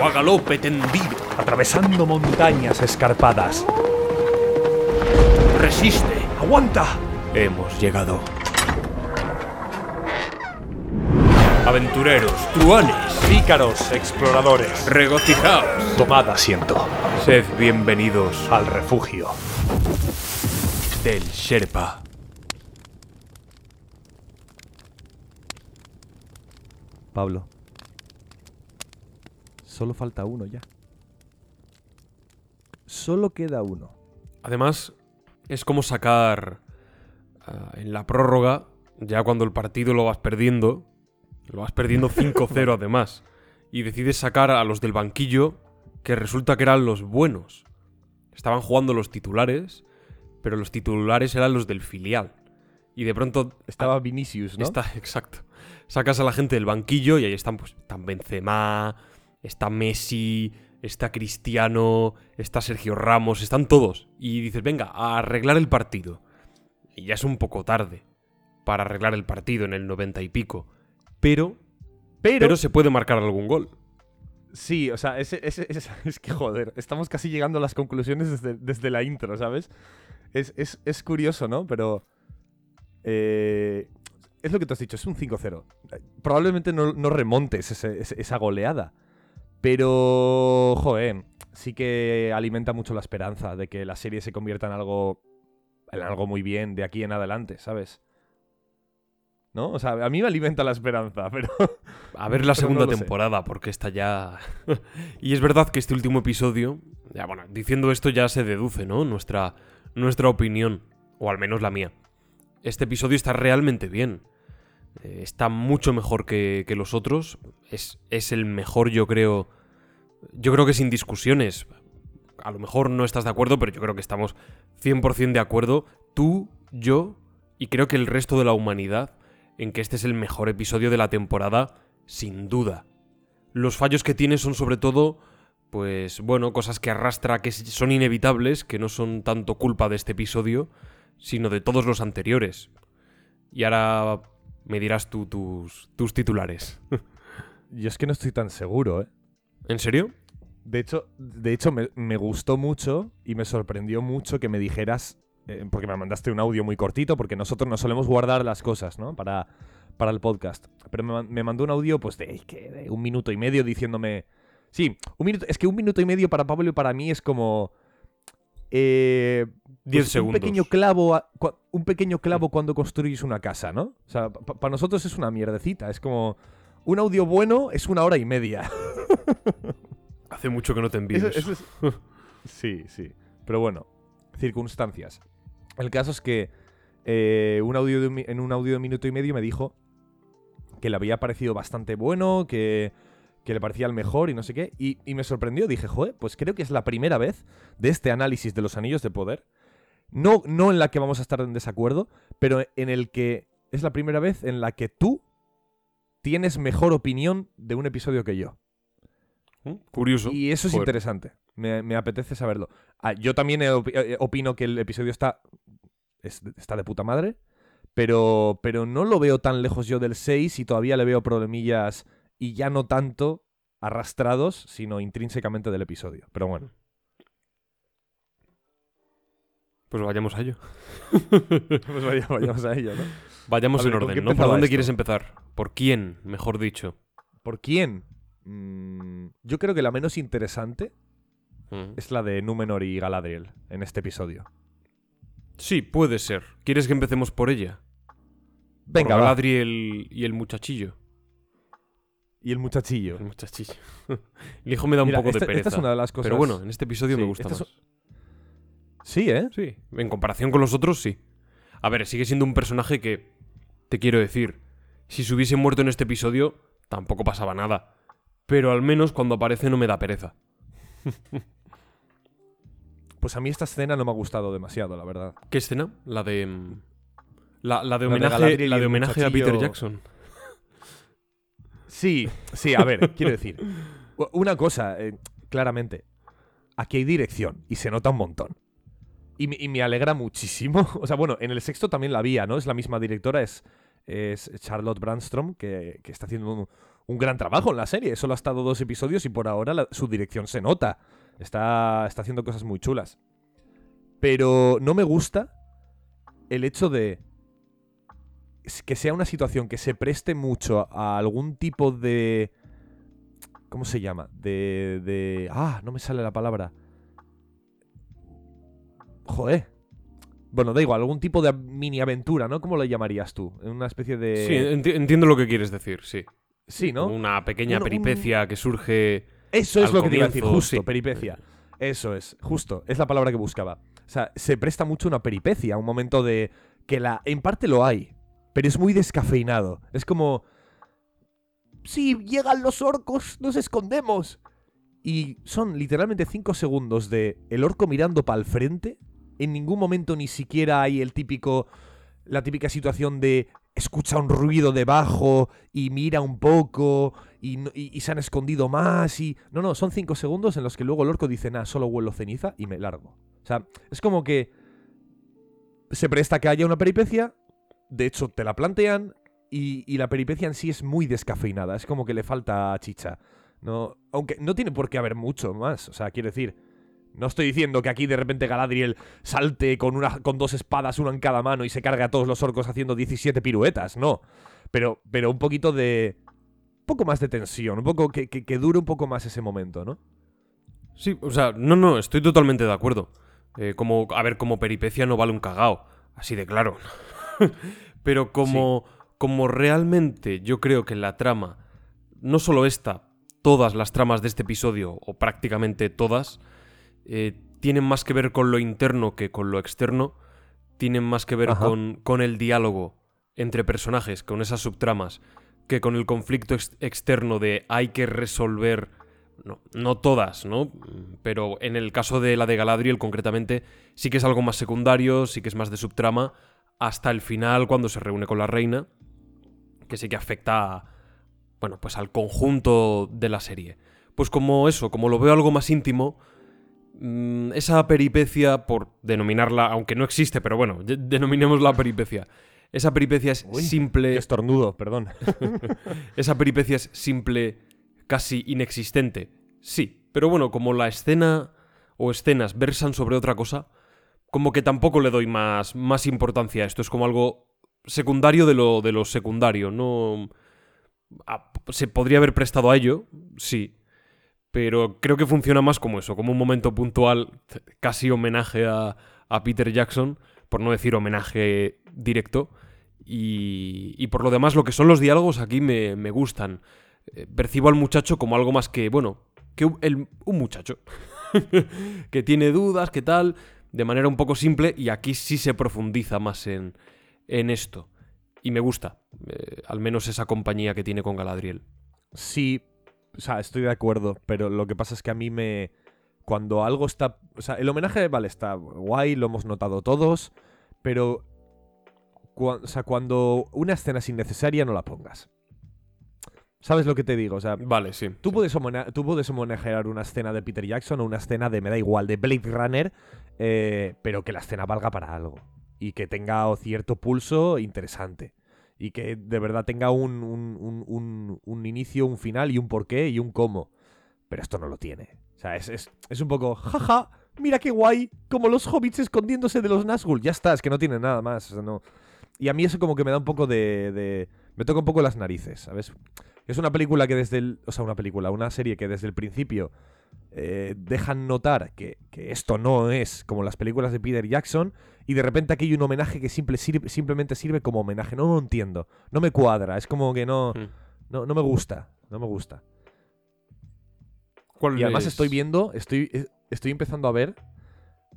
O a galope tendido. Atravesando montañas escarpadas. Resiste. ¡Aguanta! Hemos llegado. Aventureros, truanes, Pícaros, exploradores. regocijaos. Tomad asiento. Sed bienvenidos Al refugio. del Sherpa. Pablo. Solo falta uno ya. Solo queda uno. Además, es como sacar ah, en la prórroga, ya cuando el partido lo vas perdiendo, lo vas perdiendo 5-0 además, y decides sacar a los del banquillo que resulta que eran los buenos. Estaban jugando los titulares, pero los titulares eran los del filial. Y de pronto Estaba Vinicius, ¿no? Está, exacto. Sacas a la gente del banquillo y ahí están, pues, están Benzema, está Messi, está Cristiano, está Sergio Ramos, están todos. Y dices, venga, a arreglar el partido. Y ya es un poco tarde para arreglar el partido en el 90 y pico. Pero, Pero, pero se puede marcar algún gol. sí, o sea, es que joder, estamos casi llegando a las conclusiones desde, desde la intro, ¿sabes? Es, es- es curioso, ¿no? Pero... eh, es lo que tú has dicho, es un 5-0. Eh, Probablemente no, no remontes ese- ese- esa goleada. Pero, joder, sí que alimenta mucho la esperanza de que la serie se convierta en algo, en algo muy bien de aquí en adelante, ¿sabes? ¿No? O sea, a mí me alimenta la esperanza, pero... A ver la segunda no lo sé. temporada, porque esta ya... y es verdad que este último episodio, ya bueno, diciendo esto ya se deduce, ¿no? Nuestra, nuestra opinión, o al menos la mía. Este episodio está realmente bien. Eh, está mucho mejor que, que los otros. Es, es el mejor, yo creo... Yo creo que sin discusiones. A lo mejor no estás de acuerdo, pero yo creo que estamos 100% de acuerdo. Tú, yo y creo que el resto de la humanidad en que este es el mejor episodio de la temporada, sin duda. Los fallos que tiene son sobre todo, pues bueno, cosas que arrastra que son inevitables, que no son tanto culpa de este episodio, sino de todos los anteriores. Y ahora me dirás tú tus, tus titulares. Yo es que no estoy tan seguro, ¿eh? ¿En serio? De hecho, de hecho me, me gustó mucho y me sorprendió mucho que me dijeras, eh, porque me mandaste un audio muy cortito, porque nosotros no solemos guardar las cosas, ¿no? Para, para el podcast. Pero me, man- me mandó un audio, pues, de, de un minuto y medio diciéndome... Sí, un minuto, es que un minuto y medio para Pablo y para mí es como... Eh, Diez pues, segundos. Un pequeño clavo, a- un pequeño clavo cuando construyes una casa, ¿no? O sea, para nosotros es una mierdecita. Es como un audio bueno es una hora y media. Hace mucho que no te envío Eso- eso. eso es- sí, sí. Pero bueno, circunstancias. El caso es que eh, un audio de un en un audio de minuto y medio me dijo que le había parecido bastante bueno, que, que le parecía el mejor y no sé qué. Y, y me sorprendió. Dije, joder, pues creo que es la primera vez de este análisis de los anillos de poder. No, no en la que vamos a estar en desacuerdo, pero en el que es la primera vez en la que tú tienes mejor opinión de un episodio que yo. ¿Mm? Curioso. Y eso es Joder. interesante. Me, me apetece saberlo. Ah, yo también eh, opino que el episodio está, es- está de puta madre. Pero, pero no lo veo tan lejos yo del 6 y todavía le veo problemillas y ya no tanto arrastrados, sino intrínsecamente del episodio. Pero bueno. Pues vayamos a ello. Pues vaya- vayamos a ello, ¿no? Vayamos ver, en ¿con orden, ¿no? ¿Por dónde esto? quieres empezar? ¿Por quién, mejor dicho? ¿Por quién? Mm, yo creo que la menos interesante Mm. es la de Númenor y Galadriel en este episodio. Sí, puede ser. ¿Quieres que empecemos por ella? Venga, por va. Galadriel y el muchachillo. Y el muchachillo. El muchachillo. el hijo me da un Mira, poco esta, de pereza. esta es una de las cosas. Pero bueno, en este episodio me gusta más. es- Sí, ¿eh? Sí, en comparación con los otros, sí. A ver, sigue siendo un personaje que, te quiero decir, si se hubiese muerto en este episodio, tampoco pasaba nada. Pero al menos cuando aparece no me da pereza. Pues a mí esta escena no me ha gustado demasiado, la verdad. ¿Qué escena? La de... mm, La, la de La de homenaje, la de homenaje a Peter Jackson. Sí, sí, a ver, quiero decir. Una cosa, eh, claramente. Aquí hay dirección y se nota un montón. Y, me- alegra muchísimo. O sea, bueno, en el sexto también la había, ¿no? Es la misma directora, es, es Charlotte Brandstrom, que, que está haciendo un, un gran trabajo en la serie. Solo ha estado dos episodios y por ahora su dirección se nota. Está, está haciendo cosas muy chulas. Pero no me gusta el hecho de que sea una situación que se preste mucho a algún tipo de... ¿Cómo se llama? De... de ah, no me sale la palabra. Joder. Bueno, da igual, algún tipo de mini aventura, ¿no? ¿Cómo lo llamarías tú? Una especie de... Sí, enti- entiendo lo que quieres decir, sí. Sí, ¿no? Una pequeña Un- un- peripecia que surge... Eso es lo que te iba a decir, justo, sí. peripecia. Eso es, justo, es la palabra que buscaba. O sea, se presta mucho una peripecia, un momento de que la en parte lo hay, pero es muy descafeinado. Es como si llegan los orcos, nos escondemos. Y son literalmente cinco segundos de el orco mirando para el frente. En ningún momento ni siquiera hay el típico la típica situación de escucha un ruido debajo y mira un poco y, se han escondido más y... No, no, son cinco segundos en los que luego el orco dice, nah, solo huelo ceniza y me largo. O sea, es como que se presta que haya una peripecia, de hecho te la plantean y, y la peripecia en sí es muy descafeinada, es como que le falta chicha. No, aunque no tiene por qué haber mucho más, o sea, quiero decir... No estoy diciendo que aquí de repente Galadriel salte con, una, con dos espadas, una en cada mano, y se cargue a todos los orcos haciendo 17 piruetas, no. Pero, pero un poquito de. Un poco más de tensión, un poco que, que, dure un poco más ese momento, ¿no? Sí, o sea, no, no, estoy totalmente de acuerdo. Eh, como, a ver, como peripecia no vale un cagao, así de claro. Pero como, como realmente yo creo que la trama, no solo esta, todas las tramas de este episodio, o prácticamente todas, eh, tienen más que ver con lo interno que con lo externo, tienen más que ver con, con el diálogo entre personajes, con esas subtramas, que con el conflicto ex- externo de hay que resolver no, no todas, ¿no? Pero en el caso de la de Galadriel, concretamente, sí que es algo más secundario, sí que es más de subtrama, hasta el final, cuando se reúne con la reina, que sí que afecta, a, bueno, pues al conjunto de la serie. Pues como eso, como lo veo algo más íntimo, mm, esa peripecia, por denominarla, aunque no existe, pero bueno, de- denominémosla peripecia. Esa peripecia es Uy, simple. Estornudo, perdón. Esa peripecia es simple, casi inexistente. Sí, pero bueno, como la escena o escenas versan sobre otra cosa, como que tampoco le doy más, más importancia a esto. Es como algo secundario de lo, de secundario. No. Ah, Se podría haber prestado a ello, sí. Pero creo que funciona más como eso, como un momento puntual, casi homenaje a, a Peter Jackson, por no decir homenaje directo. Y, y por lo demás, lo que son los diálogos aquí me, me gustan. Eh, percibo al muchacho como algo más que, bueno, que un, el- un muchacho. que tiene dudas, que tal, de manera un poco simple, y aquí sí se profundiza más en, en esto. Y me gusta, eh, al menos esa compañía que tiene con Galadriel. Sí, o sea, estoy de acuerdo, pero lo que pasa es que a mí me... Cuando algo está... O sea, el homenaje, vale, está guay, lo hemos notado todos, pero... cua- o sea, cuando una escena es innecesaria, no la pongas. ¿Sabes lo que te digo? O sea, Vale, sí. Tú puedes, tú puedes homenajear una escena de Peter Jackson o una escena de, me da igual, de Blade Runner, eh, pero que la escena valga para algo. Y que tenga cierto pulso interesante. Y que de verdad tenga un, un- un- un- un inicio, un final y un porqué y un cómo. Pero esto no lo tiene. O sea, es, es- es un poco, jaja, mira qué guay, como los hobbits escondiéndose de los Nazgûl. Ya está, es que no tiene nada más. o sea, no. Y a mí eso como que me da un poco de... de- me toca un poco las narices, ¿sabes? Es una película que desde el. O sea, una película, una serie que desde el principio eh, dejan notar que, que esto no es como las películas de Peter Jackson y de repente aquí hay un homenaje que simple, sirve- simplemente sirve como homenaje. No lo entiendo, no me cuadra, es como que no, Mm. no, no me gusta, no me gusta. ¿Cuál Y además es? estoy viendo, estoy, eh, estoy empezando a ver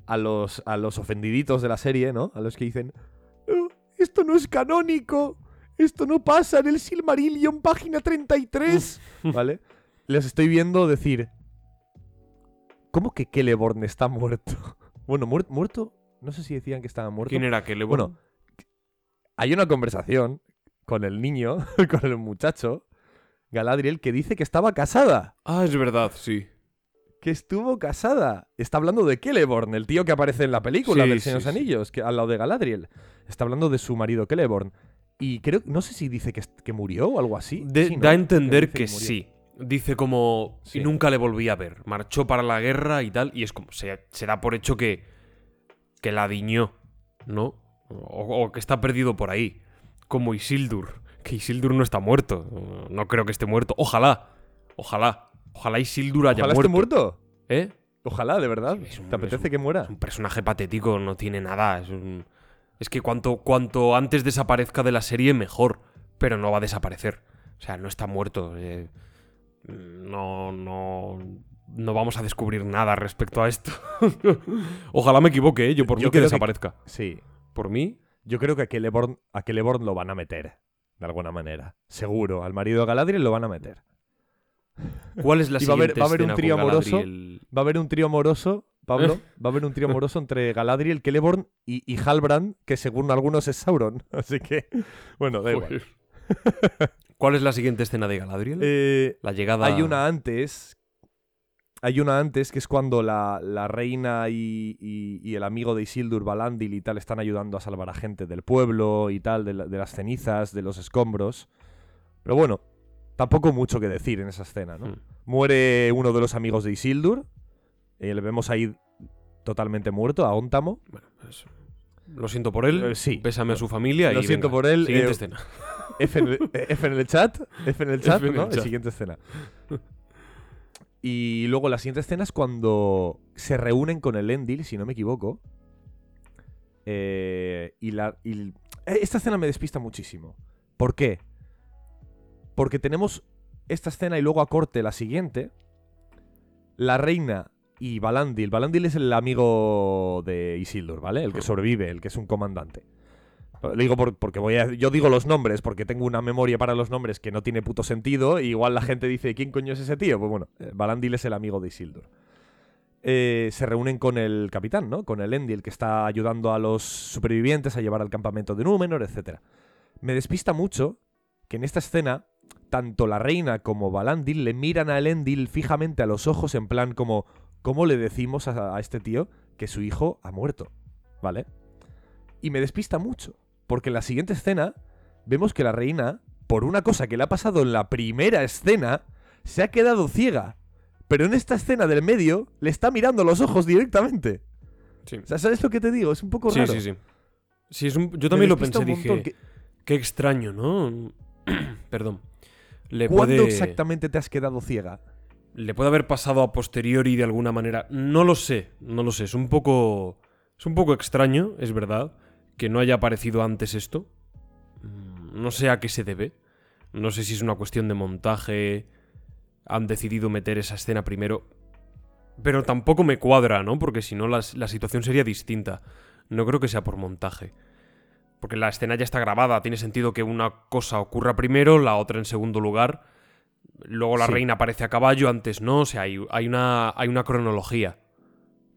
a los, a los ofendiditos de la serie, ¿no? A los que dicen, "Oh, esto no es canónico, esto no pasa en el Silmarillion, página 33, ¿vale? Les estoy viendo decir, ¿cómo que Celeborn está muerto? Bueno, muer- muerto, no sé si decían que estaba muerto. ¿Quién era que Bueno, hay una conversación con el niño, con el muchacho, Galadriel, que dice que estaba casada. Ah, es verdad, sí. que estuvo casada. Está hablando de Celeborn, el tío que aparece en la película Sí, del Señor de los sí. Anillos, que, al lado de Galadriel. Está hablando de su marido Celeborn. Y creo, no sé si dice que, que murió o algo así. De- Sí, ¿no? Da a entender que, sí. Dice como... Sí. Y nunca le volví a ver. Marchó para la guerra y tal. Y es como... Se, se da por hecho que... Que la diñó, ¿no? O, o que está perdido por ahí. Como Isildur. Que Isildur no está muerto. No creo que esté muerto. Ojalá. Ojalá. Ojalá Isildur haya Ojalá esté muerto. muerto. ¿Eh? Ojalá, de verdad. Sí, un- ¿Te apetece un- que muera? Es un personaje patético, no tiene nada. Es, un- es que cuanto, cuanto antes desaparezca de la serie, mejor. Pero no va a desaparecer. O sea, no está muerto. eh, no, no. No vamos a descubrir nada respecto a esto. Ojalá me equivoque, ¿eh? Yo por Yo mí que desaparezca. Sí. Por mí. Yo creo que a Celeborn, a Celeborn lo van a meter. De alguna manera. Seguro. Al marido de Galadriel lo van a meter. ¿Cuál es la Y va a haber- siguiente va a haber un trío amoroso. Galadriel? Va a haber un trío amoroso, Pablo. Va a haber un trío amoroso entre Galadriel, Celeborn y, y Halbrand, que según algunos es Sauron. Así que, bueno, da igual. ¿Cuál es la siguiente escena de Galadriel? Eh, la llegada. hay una antes. Hay una antes que es cuando la, la reina y, y- y el amigo de Isildur, Balandil y tal, están ayudando a salvar a gente del pueblo y tal, de, la- de las cenizas, de los escombros. Pero bueno, tampoco mucho que decir en esa escena, ¿no? Mm. Muere uno de los amigos de Isildur. Eh, le vemos ahí totalmente muerto, a Óntamo. Bueno, pues, lo siento por él. Eh, sí. Pésame a su familia. Lo y siento venga, por él, Siguiente eh, escena. F en, el, F en el chat. F en el chat, el ¿no? chat. Siguiente escena. Y luego la siguiente escena es cuando se reúnen con el Endil, si no me equivoco. Eh, y la. y esta escena me despista muchísimo. ¿Por qué? Porque tenemos esta escena y luego a corte la siguiente. La reina y Balandil. Balandil es el amigo de Isildur, ¿vale? El que sobrevive, el que es un comandante. Lo digo por- porque voy a, yo digo los nombres porque tengo una memoria para los nombres que no tiene puto sentido. Y igual la gente dice, ¿quién coño es ese tío? Pues bueno, eh, Balandil es el amigo de Isildur. Eh, se reúnen con el capitán, ¿no? Con el Endil, que está ayudando a los supervivientes a llevar al campamento de Númenor, etc. Me despista mucho que en esta escena, tanto la reina como Balandil le miran a Elendil fijamente a los ojos en plan como, ¿cómo le decimos a, a este tío que su hijo ha muerto? ¿Vale? Y me despista mucho, porque en la siguiente escena vemos que la reina, por una cosa que le ha pasado en la primera escena, se ha quedado ciega. Pero en esta escena del medio le está mirando los ojos directamente. Sí. O sea, ¿sabes lo que te digo? Es un poco Sí, raro. sí, sí. Sí, es un- yo también lo pensé, dije, ¿Qué- qué extraño, ¿no? Perdón. Le ¿Cuándo puede, exactamente te has quedado ciega? Le puede haber pasado a posteriori de alguna manera. No lo sé, no lo sé. Es un poco. Es un poco extraño, es verdad, que no haya aparecido antes esto. Mm, No sé a qué se debe. No sé si es una cuestión de montaje. Han decidido meter esa escena primero. Pero tampoco me cuadra, ¿no? Porque si no, las- la situación sería distinta. No creo que sea por montaje. Porque la escena ya está grabada. Tiene sentido que una cosa ocurra primero, la otra en segundo lugar. Luego la Sí. reina aparece a caballo, antes no. O sea, hay, hay una, hay una cronología.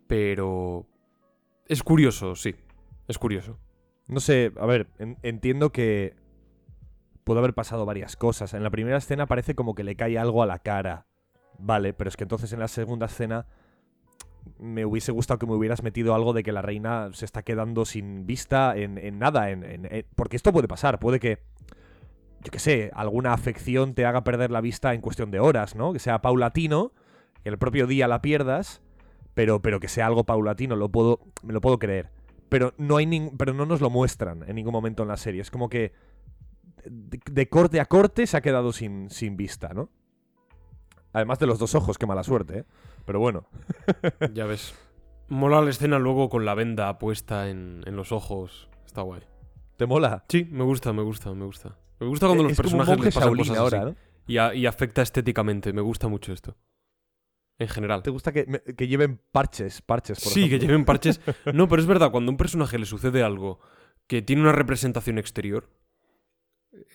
Pero. Es curioso, sí. Es curioso. No sé, a ver, en- entiendo que puede haber pasado varias cosas. En la primera escena parece como que le cae algo a la cara. Vale, pero es que entonces en la segunda escena me hubiese gustado que me hubieras metido algo de que la reina se está quedando sin vista en, en nada. En, en- en- porque esto puede pasar, puede que, yo qué sé, alguna afección te haga perder la vista en cuestión de horas, ¿no? Que sea paulatino, que el propio día la pierdas, pero, pero que sea algo paulatino, lo puedo, me lo puedo creer pero no hay ning- pero no nos lo muestran en ningún momento en la serie. Es como que de, de corte a corte se ha quedado sin, sin vista, ¿no? Además de los dos ojos, qué mala suerte, ¿eh? Pero bueno. Ya ves. Mola la escena luego con la venda puesta en, en los ojos. Está guay. ¿Te mola? Sí, me gusta, me gusta, me gusta. Me gusta cuando Eh, los es personajes les pasan cosas ahora, así. ¿no? Y, a- y afecta estéticamente. Me gusta mucho esto. En general. ¿Te gusta que, lleven parches, parches, por Sí, que lleven parches. No, pero es verdad, cuando a un personaje le sucede algo que tiene una representación exterior,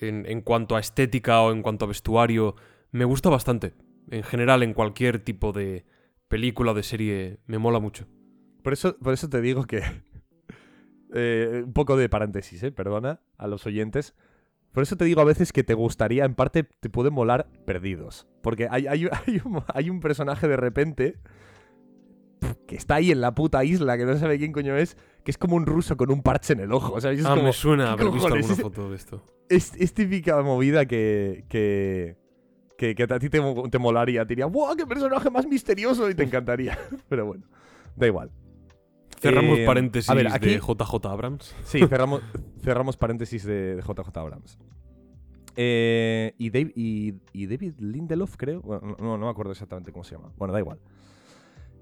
en, en cuanto a estética o en cuanto a vestuario, me gusta bastante. En general, en cualquier tipo de película o de serie, me mola mucho. Por eso, por eso te digo que. eh, un poco de paréntesis, ¿eh? Perdona a los oyentes. Por eso te digo a veces que te gustaría, en parte, te pueden molar perdidos. Porque hay, hay, hay un, hay un personaje de repente que está ahí en la puta isla, que no sabe quién coño es, que es como un ruso con un parche en el ojo. Es, ah, como- me suena ¿qué haber visto alguna foto de esto. es, es típica movida que, que, que, que a ti te, mo- te molaría. Te diría, ¡wow! ¡Qué personaje más misterioso! Y te encantaría. Pero bueno, da igual. Cerramos Eh, paréntesis a ver, aquí- de JJ Abrams. Sí, cerramos, cerramos paréntesis de, de JJ Abrams. Eh, y, Dave- y, y David Lindelof, creo. Bueno, no, no me acuerdo exactamente cómo se llama. Bueno, da igual.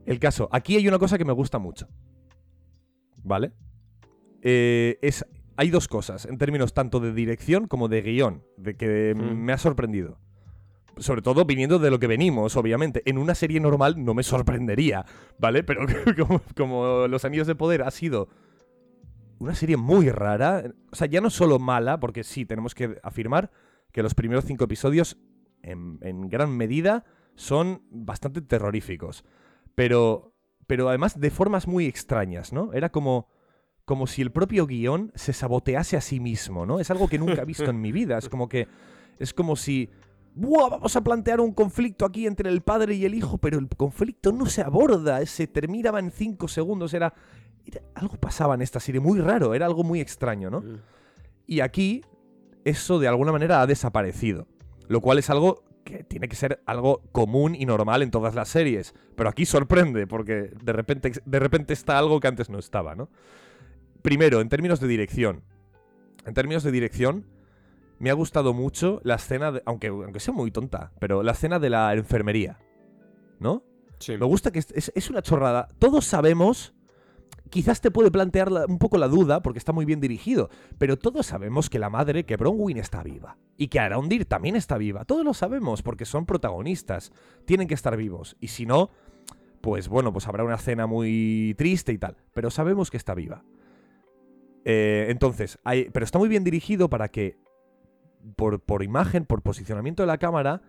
El caso, aquí hay una cosa que me gusta mucho. ¿Vale? Eh, es, hay dos cosas, en términos tanto de dirección como de guion, de que Mm. me ha sorprendido. Sobre todo viniendo de lo que venimos, obviamente. En una serie normal no me sorprendería, ¿vale? Pero como, Los Anillos de Poder ha sido una serie muy rara. O sea, ya no solo mala, porque sí, tenemos que afirmar que los primeros cinco episodios, en, en gran medida, son bastante terroríficos. Pero, pero además de formas muy extrañas, ¿no? Era como, como si el propio guion se sabotease a sí mismo, ¿no? Es algo que nunca he visto en mi vida. Es como que. Es como si. ¡Buah! Vamos a plantear un conflicto aquí entre el padre y el hijo, pero el conflicto no se aborda, se terminaba en cinco segundos. Era, era- algo pasaba en esta serie muy raro, era algo muy extraño, ¿no? Mm. Y aquí eso de alguna manera ha desaparecido, lo cual es algo que tiene que ser algo común y normal en todas las series, pero aquí sorprende porque de repente de repente está algo que antes no estaba, ¿no? Primero, en términos de dirección. En términos de dirección me ha gustado mucho la escena de- aunque aunque sea muy tonta, pero la escena de la enfermería. ¿No? Sí. Me gusta que es, es- es una chorrada. Todos sabemos. Quizás te puede plantear la- un poco la duda, porque está muy bien dirigido. Pero todos sabemos que la madre, que Bronwyn está viva. Y que Arondir también está viva. Todos lo sabemos, porque son protagonistas. Tienen que estar vivos. Y si no, pues bueno, pues habrá una escena muy triste y tal. Pero sabemos que está viva. Eh, entonces, hay, pero está muy bien dirigido para que, por, por imagen, por posicionamiento de la cámara,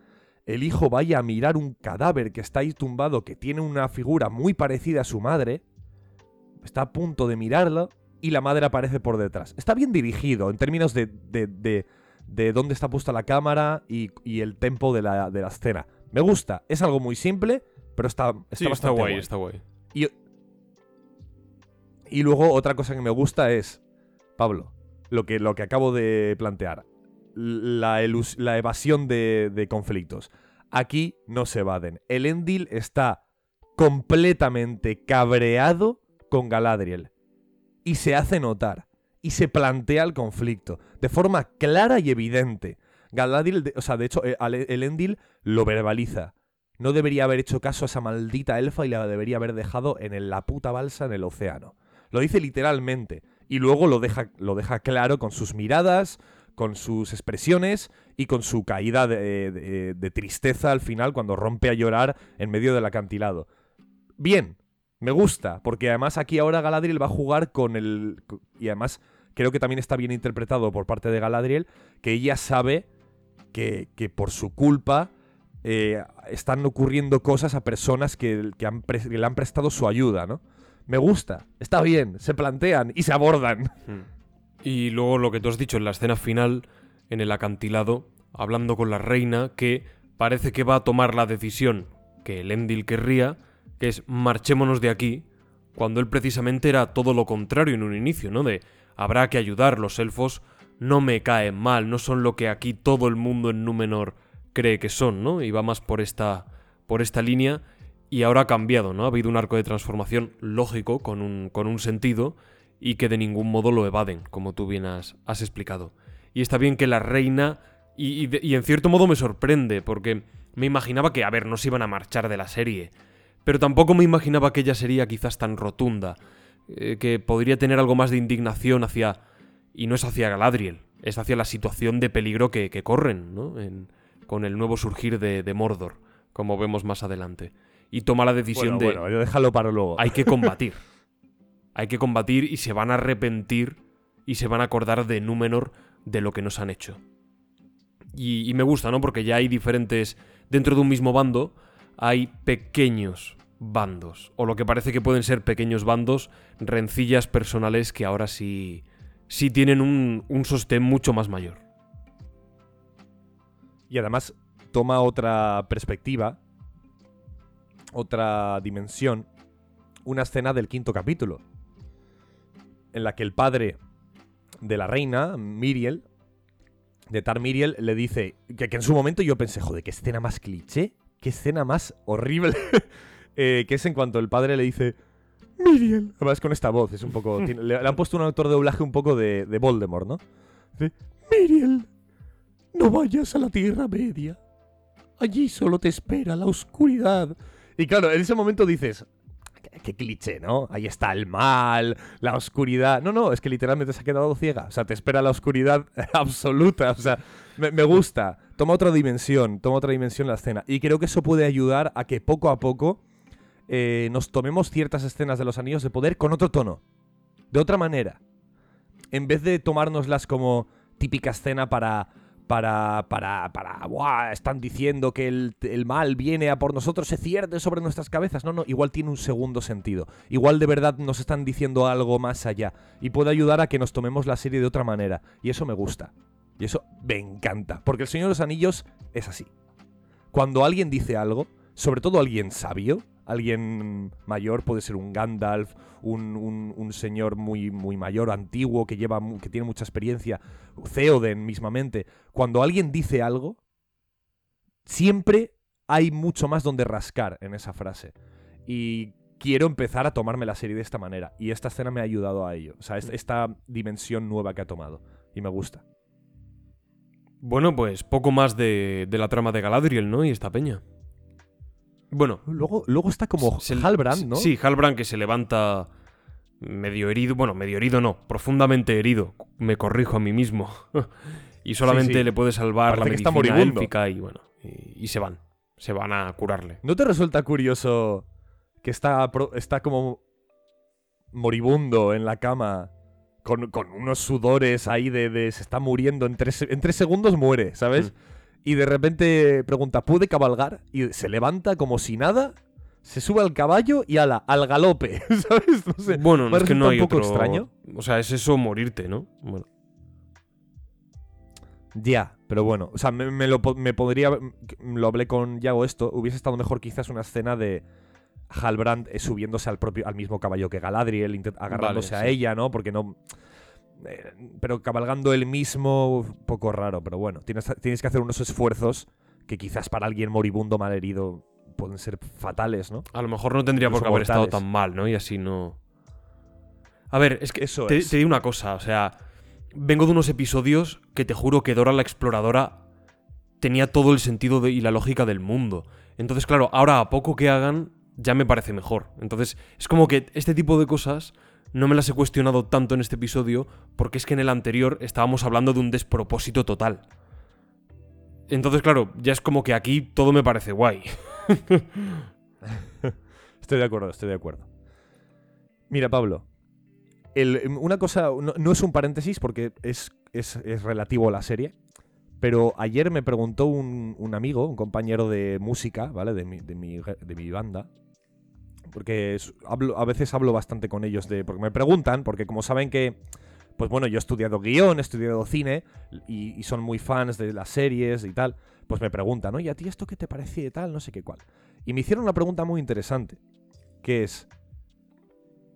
el hijo vaya a mirar un cadáver que está ahí tumbado, que tiene una figura muy parecida a su madre, está a punto de mirarlo y la madre aparece por detrás. Está bien dirigido en términos de, de, de- de dónde está puesta la cámara y, y el tempo de la, de la escena. Me gusta, es algo muy simple, pero está, está Sí, está bastante guay, guay. está guay. Y luego otra cosa que me gusta es, Pablo, lo que, lo que acabo de plantear, la, evasión de, de conflictos. Aquí no se evaden. El Endil está completamente cabreado con Galadriel. Y se hace notar. Y se plantea el conflicto. De forma clara y evidente. Galadriel, o sea, de hecho, eh, el Endil lo verbaliza. No debería haber hecho caso a esa maldita elfa y la debería haber dejado en la puta balsa en el océano. Lo dice literalmente. Y luego lo deja, lo deja claro con sus miradas, con sus expresiones y con su caída de, tristeza al final cuando rompe a llorar en medio del acantilado. Bien, me gusta, porque además aquí ahora Galadriel va a jugar con el... Y además creo que también está bien interpretado por parte de Galadriel, que ella sabe que, que por su culpa eh, están ocurriendo cosas a personas que, le han prestado su ayuda, ¿no? Me gusta, está bien, se plantean y se abordan. Y luego lo que tú has dicho en la escena final, en el acantilado, hablando con la reina, que parece que va a tomar la decisión que el Endil querría, que es marchémonos de aquí, cuando él precisamente era todo lo contrario en un inicio, ¿no? De habrá que ayudar, los elfos no me caen mal, no son lo que aquí todo el mundo en Númenor cree que son, ¿no? Y va más por esta, por esta línea y ahora ha cambiado, ¿no? Ha habido un arco de transformación lógico, con un, con un sentido, y que de ningún modo lo evaden, como tú bien has, has explicado. Y está bien que la reina, y, y en cierto modo me sorprende, porque me imaginaba que, a ver, no se iban a marchar de la serie. Pero tampoco me imaginaba que ella sería quizás tan rotunda. eh, que podría tener algo más de indignación hacia. Y no es hacia Galadriel, es hacia la situación de peligro que, que corren, ¿no? En- con el nuevo surgir de, de Mordor, como vemos más adelante. Y toma la decisión Bueno, de. bueno, yo déjalo para luego. Hay que combatir. Hay que combatir y se van a arrepentir y se van a acordar de Númenor de lo que nos han hecho. Y, me gusta, ¿no? Porque ya hay diferentes. Dentro de un mismo bando hay pequeños bandos. O lo que parece que pueden ser pequeños bandos, rencillas personales que ahora sí. sí tienen un, un sostén mucho más mayor. Y además toma otra perspectiva, otra dimensión, una escena del quinto capítulo, en la que el padre de la reina, Miriel, de Tar Miriel, le dice, que, que en su momento yo pensé, joder, qué escena más cliché, qué escena más horrible, eh, que es en cuanto el padre le dice, Miriel, además con esta voz, es un poco, tiene- le, le han puesto un autor de doblaje un poco de, de Voldemort, ¿no? Dice, Miriel, no vayas a la Tierra Media. Allí solo te espera la oscuridad. Y claro, en ese momento dices, qué, cliché, ¿no? Ahí está el mal, la oscuridad. No, no, es que literalmente se ha quedado ciega. O sea, te espera la oscuridad absoluta. O sea, me, me gusta. Toma otra dimensión, toma otra dimensión la escena. Y creo que eso puede ayudar a que poco a poco eh, nos tomemos ciertas escenas de los anillos de poder con otro tono. De otra manera. En vez de tomárnoslas como típica escena para para, para, para. Están diciendo que el, el mal viene a por nosotros, se cierde sobre nuestras cabezas. No, no, igual tiene un segundo sentido. Igual de verdad nos están diciendo algo más allá. Y puede ayudar a que nos tomemos la serie de otra manera. Y eso me gusta. Y eso me encanta. Porque el Señor de los Anillos es así. Cuando alguien dice algo, sobre todo alguien sabio, alguien mayor, puede ser un Gandalf, un, un- un señor muy, muy mayor, antiguo, que, lleva, que tiene mucha experiencia, Theoden mismamente, cuando alguien dice algo, siempre hay mucho más donde rascar en esa frase. Y quiero empezar a tomarme la serie de esta manera. Y esta escena me ha ayudado a ello. O sea, es- esta dimensión nueva que ha tomado. Y me gusta. Bueno, pues poco más de, de la trama de Galadriel, ¿no? Y esta peña. Bueno, Luego, luego está como se- Halbrand, ¿no? Sí, Halbrand que se levanta medio herido, bueno, medio herido no, profundamente herido. Me corrijo a mí mismo. y solamente Sí, sí. le puede salvar Parece la que está medicina moribundo. élfica y bueno, y, y se van. Se van a curarle. ¿No te resulta curioso que está, está como moribundo en la cama con, con unos sudores ahí de, de se está muriendo, en tres, en tres segundos muere, ¿sabes? Y de repente pregunta, ¿puede cabalgar? Y se levanta como si nada, se sube al caballo y ala, al galope, ¿sabes? No sé. Bueno, es que no hay un poco otro- extraño. O sea, es eso morirte, ¿no? Bueno. Ya, pero bueno, o sea, me, me lo me podría. Lo hablé con Yago esto. Hubiese estado mejor quizás una escena de Halbrand eh, subiéndose al propio al mismo caballo que Galadriel, agarrándose Vale, a ella, ¿no? Porque no. Eh, pero cabalgando él mismo, un poco raro, pero bueno, tienes, tienes que hacer unos esfuerzos que quizás para alguien moribundo, malherido, pueden ser fatales, ¿no? A lo mejor no tendría por qué haber estado tan mal, ¿no? Y así no. A ver, es que Eso te, es. te digo una cosa, o sea, vengo de unos episodios que te juro que Dora la exploradora tenía todo el sentido de- y la lógica del mundo. Entonces, claro, ahora a poco que hagan, ya me parece mejor. Entonces, es como que este tipo de cosas no me las he cuestionado tanto en este episodio porque es que en el anterior estábamos hablando de un despropósito total. Entonces, claro, ya es como que aquí todo me parece guay. Estoy de acuerdo, estoy de acuerdo. Mira, Pablo. una cosa, no, no es un paréntesis porque es, es- es relativo a la serie. Pero ayer me preguntó un, un amigo, un compañero de música, ¿vale? De mi, de mi, de mi banda. Porque a veces hablo bastante con ellos de. Porque me preguntan, porque como saben que. Pues bueno, yo he estudiado guion, he estudiado cine y, son muy fans de las series y tal. Pues me preguntan, oye, ¿a ti esto qué te parece y tal? No sé qué cuál. Y me hicieron una pregunta muy interesante, que es,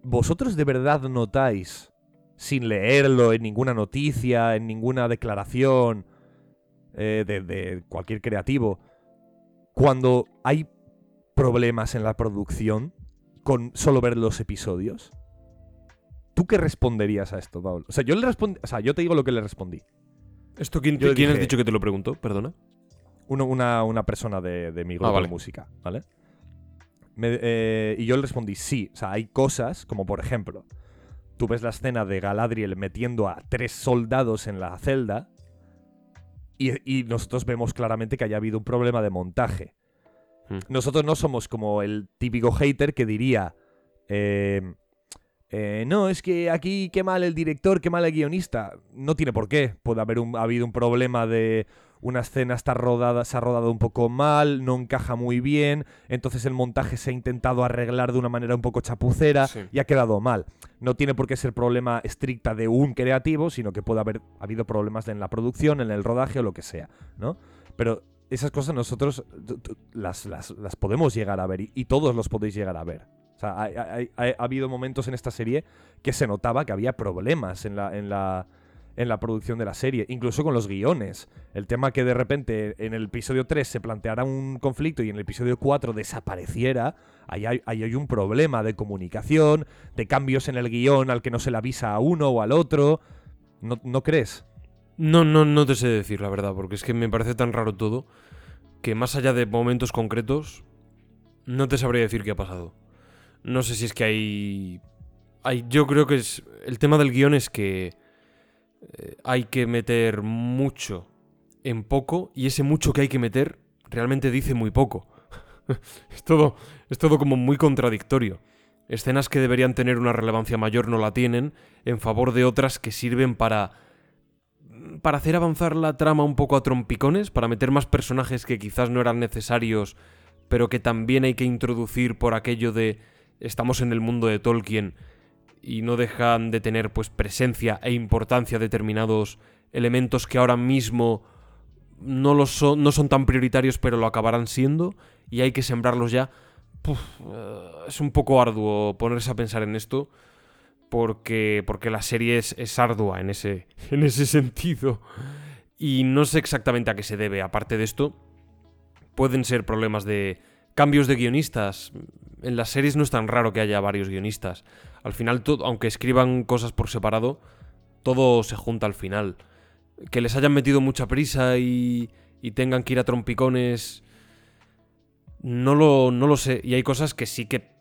¿vosotros de verdad notáis, sin leerlo en ninguna noticia, en ninguna declaración eh, de cualquier creativo, cuando hay problemas en la producción con solo ver los episodios? ¿Tú qué responderías a esto, Pablo? O sea, yo le respondí, o sea, yo te digo lo que le respondí. ¿Esto quién, Yo quién has dije- dicho que te lo preguntó? Perdona. Una, una- una persona de, de mi grupo Ah, vale. de música, ¿vale? Me- eh, y yo le respondí sí. O sea, hay cosas, como por ejemplo, tú ves la escena de Galadriel metiendo a tres soldados en la celda y, y nosotros vemos claramente que haya habido un problema de montaje. Hmm. Nosotros no somos como el típico hater que diría, eh, eh, no, es que aquí qué mal el director, qué mal el guionista. No tiene por qué. Puede haber un, ha habido un problema de una escena está rodada, se ha rodado un poco mal, no encaja muy bien, entonces el montaje se ha intentado arreglar de una manera un poco chapucera Sí. y ha quedado mal. No tiene por qué ser problema estricta de un creativo, sino que puede haber habido problemas en la producción, en el rodaje o lo que sea, ¿no? Pero esas cosas nosotros las, las- podemos llegar a ver y, todos los podéis llegar a ver. O sea, ha habido momentos en esta serie que se notaba que había problemas en la, en la, en la producción de la serie, incluso con los guiones. El tema que de repente en el episodio 3 se planteara un conflicto y en el episodio 4 desapareciera, ahí hay, un problema de comunicación, de cambios en el guion al que no se le avisa a uno o al otro. ¿No, no crees? No, no, no te sé decir la verdad, porque es que me parece tan raro todo que más allá de momentos concretos, no te sabría decir qué ha pasado. No sé si es que hay. hay yo creo que es. El tema del guion es que eh, hay que meter mucho en poco, y ese mucho que hay que meter realmente dice muy poco. es todo. Es todo como muy contradictorio. Escenas que deberían tener una relevancia mayor no la tienen, en favor de otras que sirven para para hacer avanzar la trama un poco a trompicones, para meter más personajes que quizás no eran necesarios, pero que también hay que introducir por aquello de estamos en el mundo de Tolkien y no dejan de tener pues presencia e importancia determinados elementos que ahora mismo no, lo son, no son tan prioritarios pero lo acabarán siendo y hay que sembrarlos ya. Eh, es un poco arduo ponerse a pensar en esto porque, porque la serie es, es ardua en ese, en ese sentido. Y no sé exactamente a qué se debe. Aparte de esto, pueden ser problemas de cambios de guionistas. En las series no es tan raro que haya varios guionistas. Al final, todo, aunque escriban cosas por separado, todo se junta al final. Que les hayan metido mucha prisa y, y tengan que ir a trompicones, no lo, no lo sé. Y hay cosas que sí que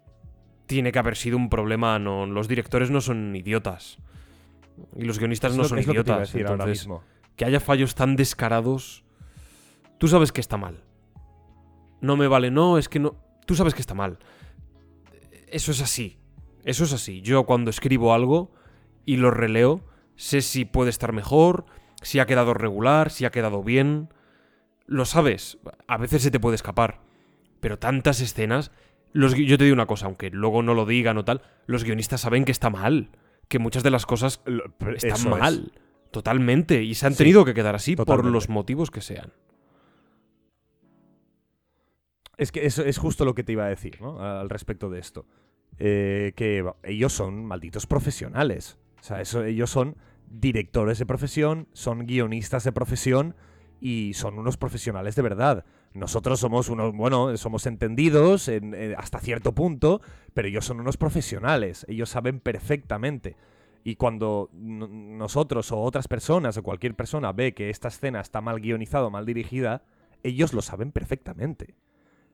tiene que haber sido un problema. No, los directores no son idiotas. Y los guionistas Es no son que idiotas. ahora mismo. que haya fallos tan descarados, tú sabes que está mal. No me vale, no, es que no. Tú sabes que está mal. Eso es así. Eso es así. Yo cuando escribo algo y lo releo, sé si puede estar mejor, si ha quedado regular, si ha quedado bien. Lo sabes. A veces se te puede escapar. Pero tantas escenas. Los, yo te digo una cosa, aunque luego no lo digan o tal, los guionistas saben que está mal. Que muchas de las cosas pero están eso es. mal. Totalmente. Y se han Sí, tenido que quedar así por los motivos que sean. Es que eso es justo lo que te iba a decir, ¿no? Al respecto de esto. Eh, que ellos son malditos profesionales. O sea, eso, ellos son directores de profesión, son guionistas de profesión y son unos profesionales de verdad. Nosotros somos unos, bueno, somos entendidos en- hasta cierto punto, pero ellos son unos profesionales. Ellos saben perfectamente. Y cuando no- nosotros o otras personas o cualquier persona ve que esta escena está mal guionizada o mal dirigida, ellos lo saben perfectamente.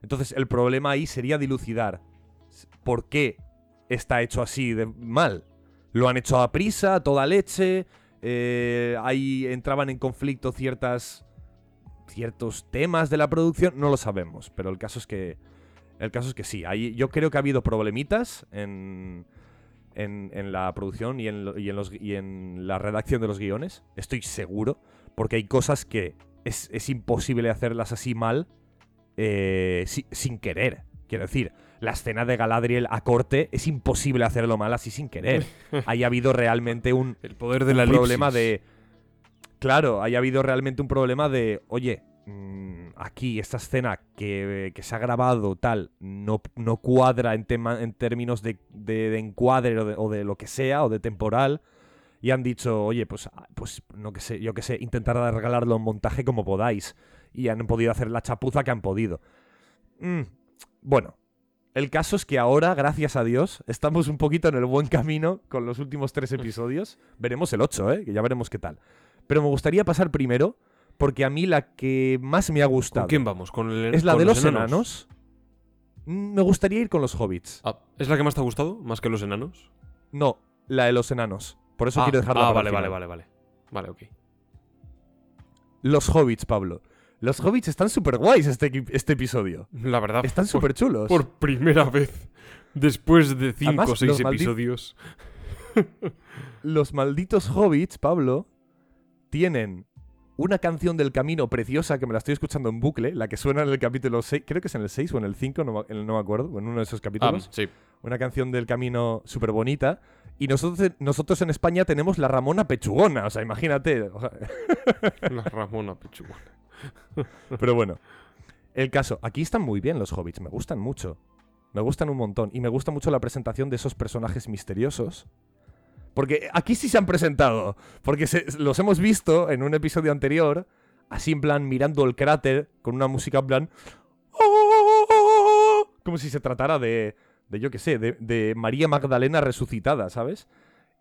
Entonces, el problema ahí sería dilucidar por qué está hecho así de mal. Lo han hecho a prisa, a toda leche. eh, ahí entraban en conflicto ciertas ciertos temas de la producción, no lo sabemos, pero el caso es que el caso es que sí, ahí yo creo que ha habido problemitas en, en, en la producción y en, y en los, y en la redacción de los guiones, estoy seguro, porque hay cosas que es, es imposible hacerlas así mal eh, si- sin querer. Quiero decir, la escena de Galadriel a corte es imposible hacerlo mal así sin querer. Ahí ha habido realmente un, El poder de un la problema elipsis. de. Claro, ahí ha habido realmente un problema de. Oye, mm, aquí esta escena que, que se ha grabado tal no, no cuadra en, tema, en términos de, de- encuadre o de, o de lo que sea, o de temporal. Y han dicho, oye, pues, ah, pues no que sé, yo que sé, intentar regalarlo en montaje como podáis. Y han podido hacer la chapuza que han podido. Mm, bueno, el caso es que ahora, gracias a Dios, estamos un poquito en el buen camino con los últimos tres episodios. Veremos el 8, ¿eh? Que ya veremos qué tal. Pero me gustaría pasar primero porque a mí la que más me ha ¿Con gustado quién vamos? ¿Con el, es la con de los enanos. Mm, Me gustaría ir con los hobbits. Ah, ¿Es la que más te ha gustado? ¿Más que los enanos? No, la de los enanos. Por eso ah, quiero dejarla ah, para el vale, vale, final. vale, vale. Vale, ok. Los hobbits, Pablo. Los hobbits están súper guays este, este episodio. La verdad, Están súper chulos. Por primera vez, después de cinco o seis episodios. Los malditos hobbits, Pablo, tienen una canción del camino preciosa que me la estoy escuchando en bucle, la que suena en el capítulo 6, creo que es en el 6 o en el 5, no, me- no me acuerdo, en uno de esos Ah, capítulos. sí. Una canción del camino súper bonita. Y nosotros, nosotros en España tenemos la Ramona Pechugona, o sea, imagínate. La Ramona Pechugona. Pero bueno, el caso, aquí están muy bien los hobbits, me gustan mucho. Me gustan un montón. Y me gusta mucho la presentación de esos personajes misteriosos. Porque aquí sí se han presentado. Porque los hemos visto en un episodio anterior, así en plan mirando el cráter, con una música en plan... "Oh", Como si se tratara de, de yo qué sé, de, de María Magdalena resucitada, ¿sabes?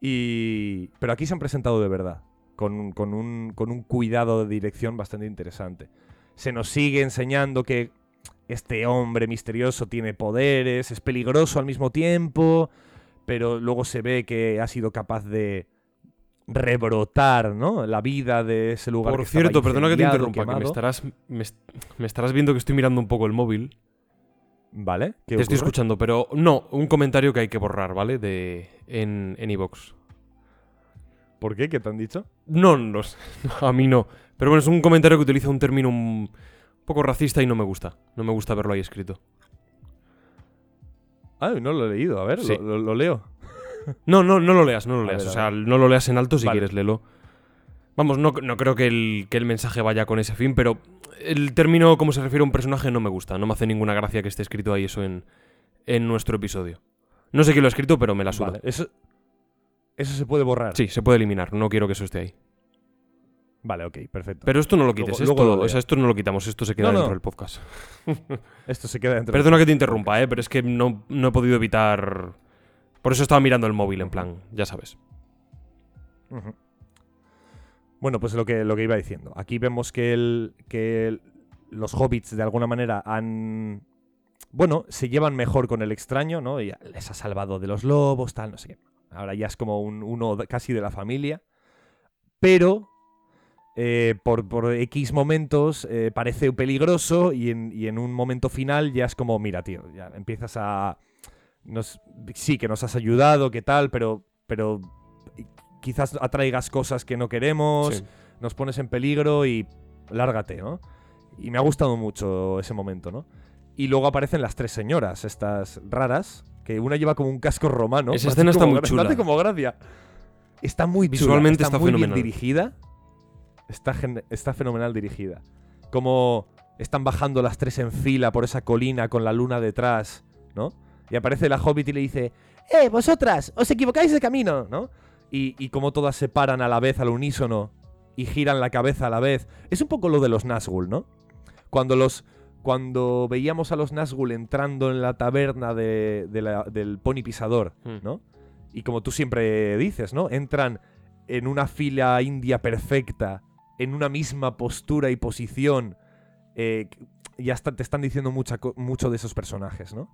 Y... Pero aquí se han presentado de verdad con, con un, con un cuidado de dirección bastante interesante. Se nos sigue enseñando que este hombre misterioso tiene poderes, es peligroso al mismo tiempo, pero luego se ve que ha sido capaz de rebrotar, ¿no? La vida de ese lugar. Por que cierto, perdona que te interrumpa, que me estarás, me, est- me estarás viendo que estoy mirando un poco el móvil. ¿Vale? ¿Qué Te estoy escuchando, pero no, un comentario que hay que borrar, ¿vale? De, en en iVoox. ¿Por qué? ¿Qué te han dicho? No, no, sé. a mí no. Pero bueno, es un comentario que utiliza un término un poco racista y no me gusta. No me gusta verlo ahí escrito. Ah, no lo he leído. A ver, Sí. lo, lo- lo leo. No, no, no lo leas, no lo A leas. ver, o sea, no lo leas en alto si Vale. quieres, léelo. Vamos, no, no creo que el, que el mensaje vaya con ese fin, pero el término como se refiere a un personaje no me gusta. No me hace ninguna gracia que esté escrito ahí eso en, en nuestro episodio. No sé quién lo ha escrito, pero me la suda. Vale, eso, eso se puede borrar. Sí, se puede eliminar. No quiero que eso esté ahí. Vale, ok, perfecto. Pero esto no lo quites. Luego- luego esto, lo o sea, leo. esto no lo quitamos. Esto se queda No, no. dentro del podcast. Esto se queda dentro. del- Perdona que te interrumpa, ¿eh? pero es que no, no he podido evitar... Por eso estaba mirando el móvil, en plan, ya sabes. Bueno, pues lo que, lo que iba diciendo. Aquí vemos que, el, que el- los hobbits de alguna manera han... Bueno, se llevan mejor con el extraño, ¿no? Y les ha salvado de los lobos, tal, no sé qué. Ahora ya es como un, uno casi de la familia. Pero eh, por, por X momentos eh, parece peligroso y en, y en un momento final ya es como, mira, tío, ya empiezas a... Nos, sí, que nos has ayudado, que tal, pero, pero quizás atraigas cosas que no queremos, Sí. nos pones en peligro y lárgate, ¿no? Y me ha gustado mucho ese momento, ¿no? Y luego aparecen las tres señoras, estas raras, que una lleva como un casco romano. Esa escena está muy chula. como gracia. Está muy chula, Visualmente está, está muy fenomenal. bien dirigida. Está, está fenomenal dirigida. Como están bajando las tres en fila por esa colina con la luna detrás, ¿no? Y aparece la hobbit y le dice, ¡Eh, vosotras! ¡Os equivocáis de camino! ¿no? Y, y como todas se paran a la vez al unísono y giran la cabeza a la vez. Es un poco lo de los Nazgûl, ¿no? Cuando los. Cuando veíamos a los Nazgûl entrando en la taberna de- de la- del pony pisador, Hmm. ¿no? Y como tú siempre dices, ¿no? Entran en una fila india perfecta, en una misma postura y posición. eh, ya te están diciendo mucho de esos personajes, ¿no?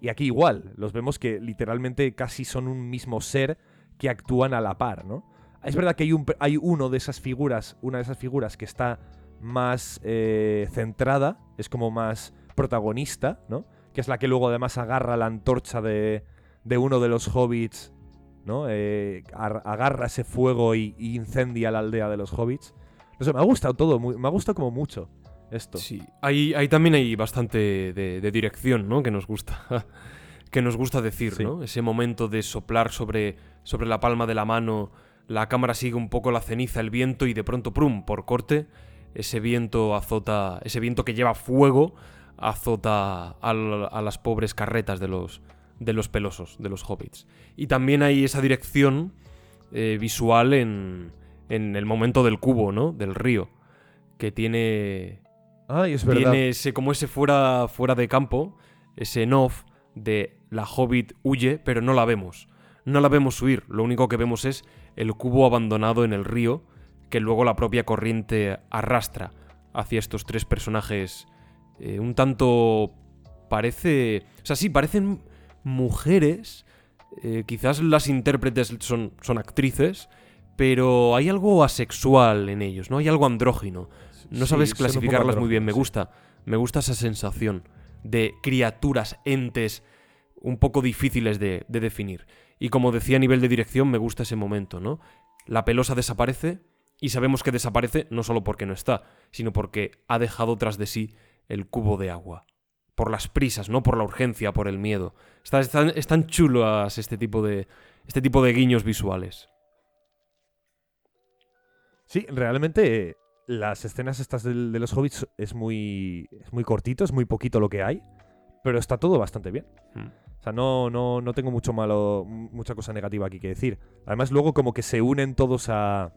Y aquí igual, los vemos que literalmente casi son un mismo ser que actúan a la par, ¿no? Es verdad que hay, uno de esas figuras, una de esas figuras que está más eh, centrada, es como más protagonista, ¿no? Que es la que luego además agarra la antorcha de, uno de los hobbits, ¿no? Eh, ar- agarra ese fuego y, y incendia la aldea de los hobbits. No sé, me ha gustado todo, me ha gustado como mucho esto. Sí, ahí, ahí también hay bastante de, de dirección, ¿no? Que nos gusta. que nos gusta decir, Sí. ¿no? Ese momento de soplar sobre, sobre la palma de la mano, la cámara sigue un poco la ceniza, el viento, y de pronto, ¡prum! por corte, ese viento azota. Ese viento que lleva fuego azota al- a las pobres carretas de los, de los pelosos, de los hobbits. Y también hay esa dirección eh, visual en, en el momento del cubo, ¿no? Del río. Que tiene Ay, es verdad. tiene ese, como ese fuera, fuera de campo, ese en off de la hobbit huye, pero no la vemos. No la vemos huir, lo único que vemos es el cubo abandonado en el río que luego la propia corriente arrastra hacia estos tres personajes eh, un tanto parece... O sea, sí, parecen mujeres. eh, quizás las intérpretes son, son actrices, pero hay algo asexual en ellos, ¿no? Hay algo andrógino. No Sí, sabes clasificarlas muy bien, me gusta. Me gusta esa sensación de criaturas, entes un poco difíciles de, de definir. Y como decía a nivel de dirección, me gusta ese momento, ¿no? La pelosa desaparece y sabemos que desaparece no solo porque no está, sino porque ha dejado tras de sí el cubo de agua. Por las prisas, no por la urgencia, por el miedo. Está- Están, están chulas este tipo de, este tipo de guiños visuales. Sí, realmente eh, las escenas estas del- de, los hobbits es muy, es muy cortito, es muy poquito lo que hay, pero está todo bastante bien. Hmm. O sea, no, no, no tengo mucho malo, mucha cosa negativa aquí que decir. Además, luego como que se unen todos a,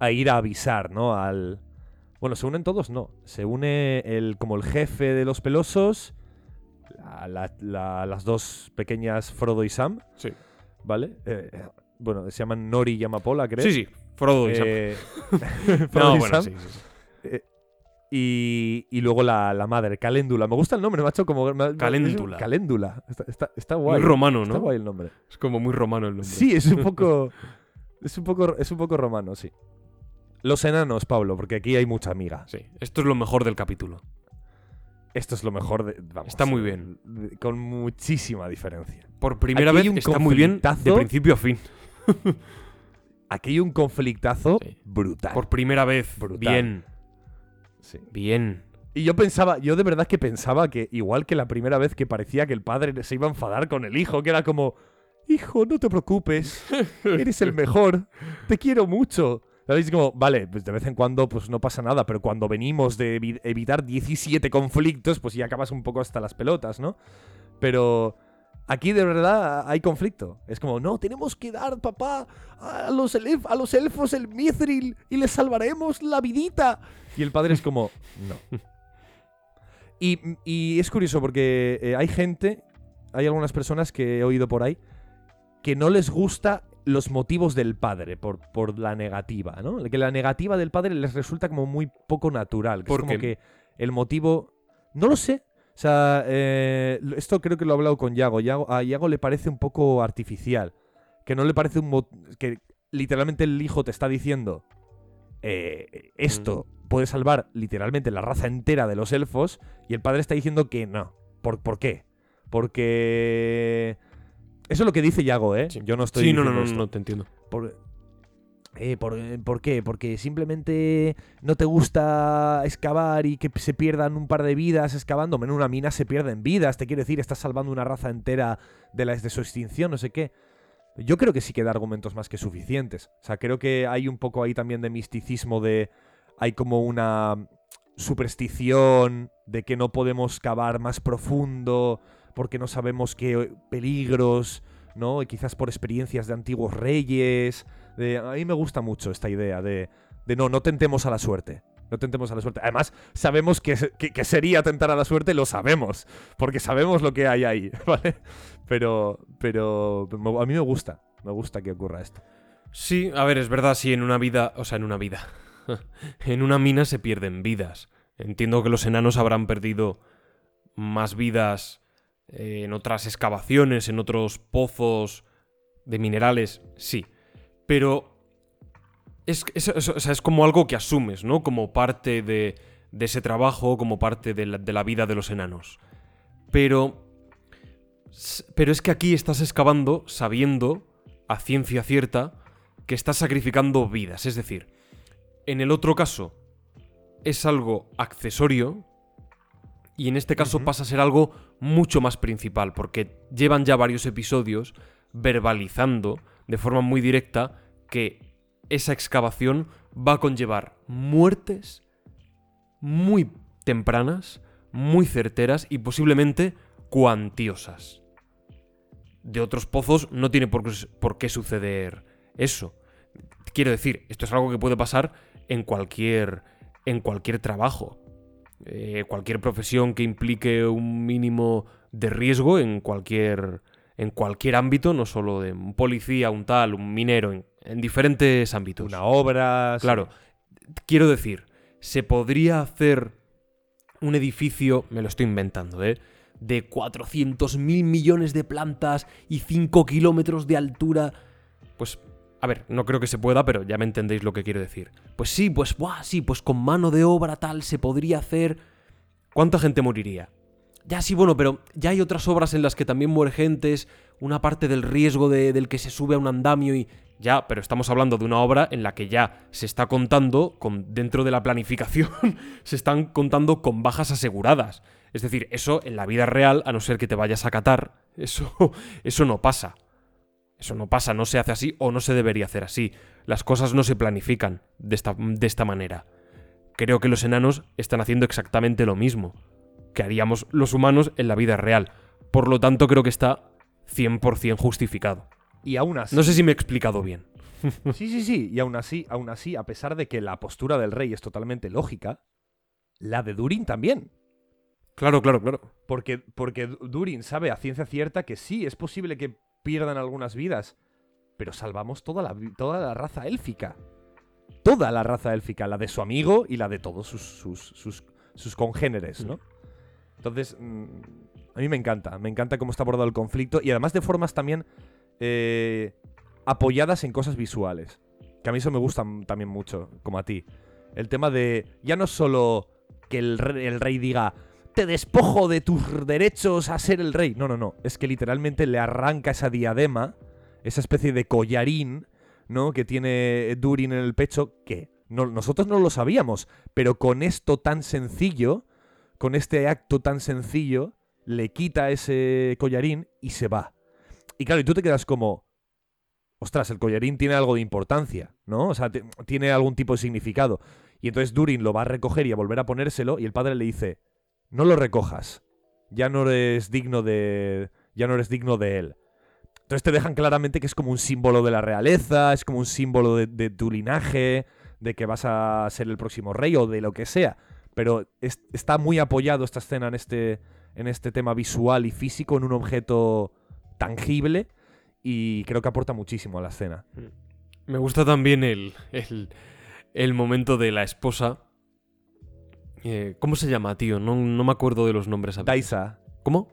a ir a avisar, ¿no? Al. Bueno, se unen todos, no. Se une el, como el jefe de los pelosos, la- la- la- las dos pequeñas Frodo y Sam, Sí. ¿vale? Eh, bueno, se llaman Nori y Amapola, creo. Sí, sí. Frodo y Sam. Eh, Frodo No, y bueno, Sam. sí, sí, sí. Y, y luego la, la madre, Caléndula. Me gusta el nombre, macho, como... Caléndula. Caléndula. Está, está, está guay. Muy romano, Está ¿no? guay el nombre. Es como muy romano el nombre. Sí, es un poco... es, un poco es un poco romano, sí. Los enanos, Pablo, porque aquí hay mucha amiga. Sí, esto es lo mejor del capítulo. Esto es lo mejor de... vamos, Está muy bien. Con muchísima diferencia. Por primera Aquí vez está muy bien de principio a fin. Aquí hay un conflictazo Sí. brutal. Por primera vez. Brutal. Bien, Sí. bien. Y yo pensaba, yo de verdad que pensaba que igual que la primera vez que parecía que el padre se iba a enfadar con el hijo, que era como, hijo, no te preocupes, eres el mejor, te quiero mucho. ¿Sabéis? Como, vale, pues de vez en cuando pues no pasa nada, pero cuando venimos de evi- evitar 17 conflictos, pues ya acabas un poco hasta las pelotas, ¿no? Pero aquí de verdad hay conflicto. Es como, no, tenemos que dar, papá, a los, a los elfos el mithril y les salvaremos la vidita. Y el padre es como, no. Y, y es curioso porque eh, hay gente, hay algunas personas que he oído por ahí, que no les gusta los motivos del padre por, por la negativa, ¿no? Que la negativa del padre les resulta como muy poco natural. Que ¿Por es como qué? que el motivo... No lo sé. O sea, eh, esto creo que lo he hablado con Yago. Yago. A Yago le parece un poco artificial. Que no le parece un... Que literalmente el hijo te está diciendo... eh, esto puede salvar literalmente la raza entera de los elfos y el padre está diciendo que no. ¿Por, por qué? Porque... Eso es lo que dice Yago, ¿eh? Sí. Yo no estoy Sí, no, no, no, esto. no, te entiendo. Por, eh, por, eh, ¿por qué? Porque simplemente no te gusta excavar y que se pierdan un par de vidas excavando. En una mina se pierden vidas. Te quiero decir, estás salvando una raza entera de, la, de su extinción, no sé qué. Yo creo que sí queda argumentos más que suficientes. O sea, creo que hay un poco ahí también de misticismo de... Hay como una superstición de que no podemos cavar más profundo porque no sabemos qué peligros, ¿no? Y quizás por experiencias de antiguos reyes. De, a mí me gusta mucho esta idea de, de no, no tentemos a la suerte. No tentemos a la suerte. Además, sabemos que, que- que sería tentar a la suerte, lo sabemos. Porque sabemos lo que hay ahí, ¿vale? Pero, pero a mí me gusta. Me gusta que ocurra esto. Sí, a ver, es verdad, sí, en una vida, o sea, en una vida. en una mina se pierden vidas. Entiendo que los enanos habrán perdido más vidas eh, en otras excavaciones, en otros pozos de minerales, sí. Pero es, es- es- o sea, es como algo que asumes, ¿no? Como parte de, de ese trabajo, como parte de la, de la vida de los enanos. Pero... Pero es que aquí estás excavando sabiendo, a ciencia cierta, que estás sacrificando vidas. Es decir, en el otro caso es algo accesorio y en este caso pasa a ser algo mucho más principal, porque llevan ya varios episodios verbalizando de forma muy directa que esa excavación va a conllevar muertes muy tempranas, muy certeras y posiblemente cuantiosas. De otros pozos no tiene por qué, suceder eso. Quiero decir, esto es algo que puede pasar en cualquier, en cualquier trabajo. Eh, cualquier profesión que implique un mínimo de riesgo en cualquier, en cualquier ámbito, no solo de un policía, un tal, un minero, en, en diferentes ámbitos. Una obra. sí. Claro. Quiero decir, se podría hacer un edificio, me lo estoy inventando, ¿eh? De 400 mil millones de plantas y 5 kilómetros de altura. Pues, a ver, no creo que se pueda, pero ya me entendéis lo que quiero decir. Pues sí, pues, buah, sí, pues con mano de obra tal se podría hacer. ¿Cuánta gente moriría? Ya sí, bueno, pero ya hay otras obras en las que también muere gente, una parte del riesgo de- del que se sube a un andamio y... Ya, pero estamos hablando de una obra en la que ya se está contando, con, dentro de la planificación, se están contando con bajas aseguradas. Es decir, eso en la vida real, a no ser que te vayas a Qatar, eso, eso no pasa. Eso no pasa, no se hace así o no se debería hacer así. Las cosas no se planifican de esta, de esta manera. Creo que los enanos están haciendo exactamente lo mismo que haríamos los humanos en la vida real. Por lo tanto, creo que está 100% justificado. Y aún así. No sé si me he explicado bien. Sí, sí, sí. Y aún así, aún así, a pesar de que la postura del rey es totalmente lógica, la de Durin también. Claro, claro, claro. Porque, porque Du- Durin sabe a ciencia cierta que sí, es posible que pierdan algunas vidas, pero salvamos toda la, toda la raza élfica. Toda la raza élfica, la de su amigo y la de todos sus, sus, sus, sus congéneres, ¿no? Entonces, mm, a mí me encanta, me encanta cómo está abordado el conflicto y además de formas también eh, apoyadas en cosas visuales, que a mí eso me gusta también mucho, como a ti. El tema de, ya no solo que el re- el rey diga, te despojo de tus derechos a ser el rey. No, no, no. Es que literalmente le arranca esa diadema, esa especie de collarín, ¿no? Que tiene Durin en el pecho, que no- nosotros no lo sabíamos, pero con esto tan sencillo, con este acto tan sencillo, le quita ese collarín y se va. Y claro, y tú te quedas como, ostras, el collarín tiene algo de importancia, ¿no? O sea, tiene algún tipo de significado. Y entonces Durin lo va a recoger y a volver a ponérselo y el padre le dice, no lo recojas. Ya no eres digno de. Ya no eres digno de él. Entonces te dejan claramente que es como un símbolo de la realeza, es como un símbolo de tu linaje, de que vas a ser el próximo rey o de lo que sea. Pero es- está muy apoyado esta escena en este, en este tema visual y físico, en un objeto tangible, y creo que aporta muchísimo a la escena. Me gusta también el, el, el momento de la esposa. Eh, ¿Cómo se llama, tío? No, no me acuerdo de los nombres. a. Daisa, ¿Cómo?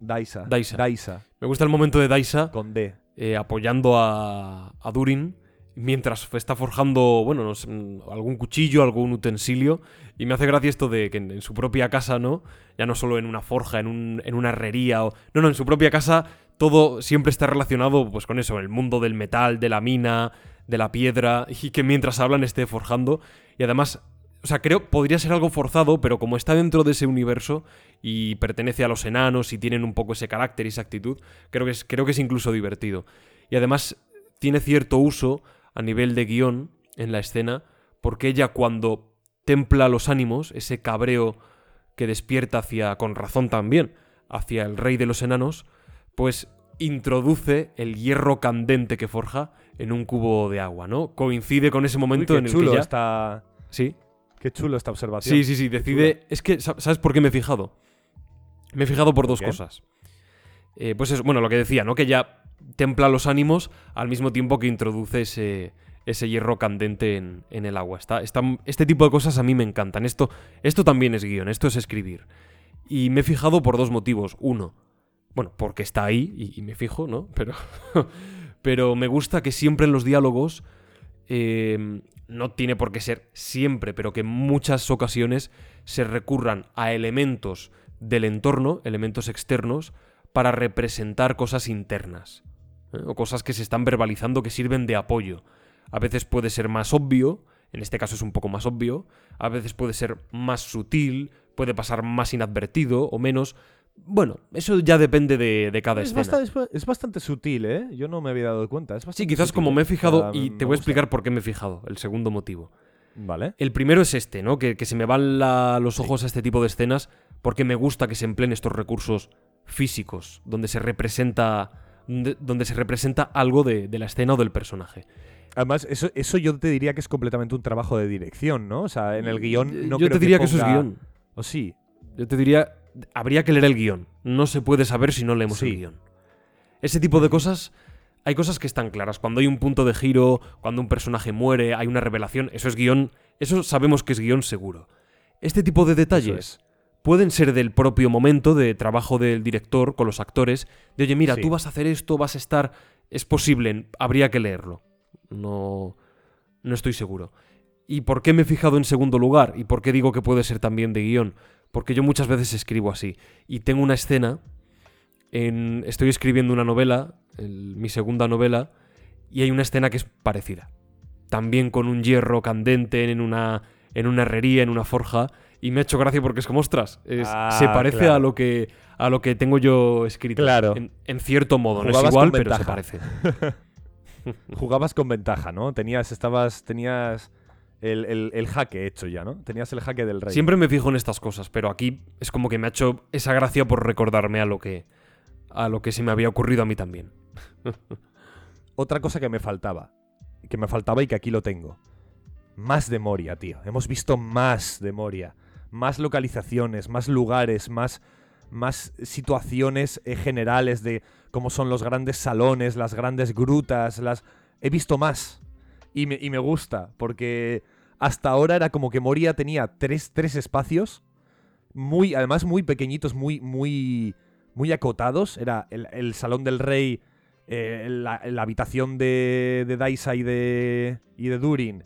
Daisa, Daisa. Daisa, Me gusta el momento de Daisa con D. eh, apoyando a, a Durin mientras está forjando, bueno, no sé, mm, algún cuchillo, algún utensilio. Y me hace gracia esto de que en, su propia casa, ¿no? Ya no solo en una forja, en, un- en una herrería. No, no, en su propia casa todo siempre está relacionado pues con eso, el mundo del metal, de la mina, de la piedra. Y que mientras hablan esté forjando. Y además... O sea, creo podría ser algo forzado, pero como está dentro de ese universo y pertenece a los enanos y tienen un poco ese carácter y esa actitud, creo que es, creo que es incluso divertido. Y además tiene cierto uso a nivel de guion en la escena, porque ella cuando templa los ánimos, ese cabreo que despierta hacia, con razón también, hacia el rey de los enanos, pues introduce el hierro candente que forja en un cubo de agua, ¿no? Coincide con ese momento Uy, en el chulo que ya... está. Sí, Qué chulo esta observación. Sí, sí, sí, decide... Es que, sa- ¿sabes por qué me he fijado? Me he fijado por dos qué? cosas. Eh, pues es, bueno, lo que decía, ¿no? Que ya templa los ánimos al mismo tiempo que introduce ese, ese hierro candente en, en el agua. Está, está- este tipo de cosas a mí me encantan. Esto, esto también es guion, esto es escribir. Y me he fijado por dos motivos. Uno, bueno, porque está ahí y, me fijo, ¿no? Pero, pero me gusta que siempre en los diálogos eh, no tiene por qué ser siempre, pero que en muchas ocasiones se recurran a elementos del entorno, elementos externos, para representar cosas internas. ¿Eh? O cosas que se están verbalizando que sirven de apoyo. A veces puede ser más obvio, en este caso es un poco más obvio, a veces puede ser más sutil, puede pasar más inadvertido o menos. Bueno, eso ya depende de, de cada Es, escena. bastante, es ba- es bastante sutil, ¿eh? Yo no me había dado cuenta. Es Sí, quizás sutil, como me he fijado, y te voy a explicar por qué me he fijado, el segundo motivo. Vale. El primero es este, ¿no? Que, que se me van la- los ojos a este tipo de escenas porque me gusta que se empleen estos recursos físicos, donde se representa, donde, donde se representa algo de, de la escena o del personaje. Además, eso, eso yo te diría que es completamente un trabajo de dirección, ¿no? O sea, en el guion no Yo creo te diría que, eso es guion. ¿O sí? Yo te diría, habría que leer el guion. No se puede saber si no leemos Sí. el guion. Ese tipo de cosas hay cosas que están claras. Cuando hay un punto de giro, cuando un personaje muere, hay una revelación, eso es guion, eso sabemos que es guion seguro. Este tipo de detalles pueden ser del propio momento de trabajo del director con los actores, de oye, mira, Sí. tú vas a hacer esto, vas a estar... Es posible, habría que leerlo. No, no estoy seguro. ¿Y por qué me he fijado en segundo lugar? ¿Y por qué digo que puede ser también de guion? Porque yo muchas veces escribo así. Y tengo una escena, en, estoy escribiendo una novela, el- mi segunda novela, y hay una escena que es parecida. También con un hierro candente en una, en una herrería, en una forja. Y me ha hecho gracia porque es como, ostras, es- Ah, se parece claro. a, lo que, a lo que tengo yo escrito. Claro. En, en cierto modo, no es igual, pero se parece. Jugabas con ventaja, ¿no? Tenías, estabas, tenías el, el- el jaque hecho ya, ¿no? Tenías el jaque del rey. Siempre me fijo en estas cosas, pero aquí es como que me ha hecho esa gracia por recordarme a lo que, a lo que se me había ocurrido a mí también. Otra cosa que me faltaba, que me faltaba y que aquí lo tengo. Más de Moria, tío. Hemos visto más de Moria. Más localizaciones, más lugares, más, más situaciones eh, generales de cómo son los grandes salones, las grandes grutas, las... He visto más. Y me, y me gusta, porque hasta ahora era como que Moria tenía tres, tres espacios, muy, además muy pequeñitos, muy, muy, muy acotados. Era el, el salón del rey, eh, la, la habitación de, de Daisa y de, y de Durin,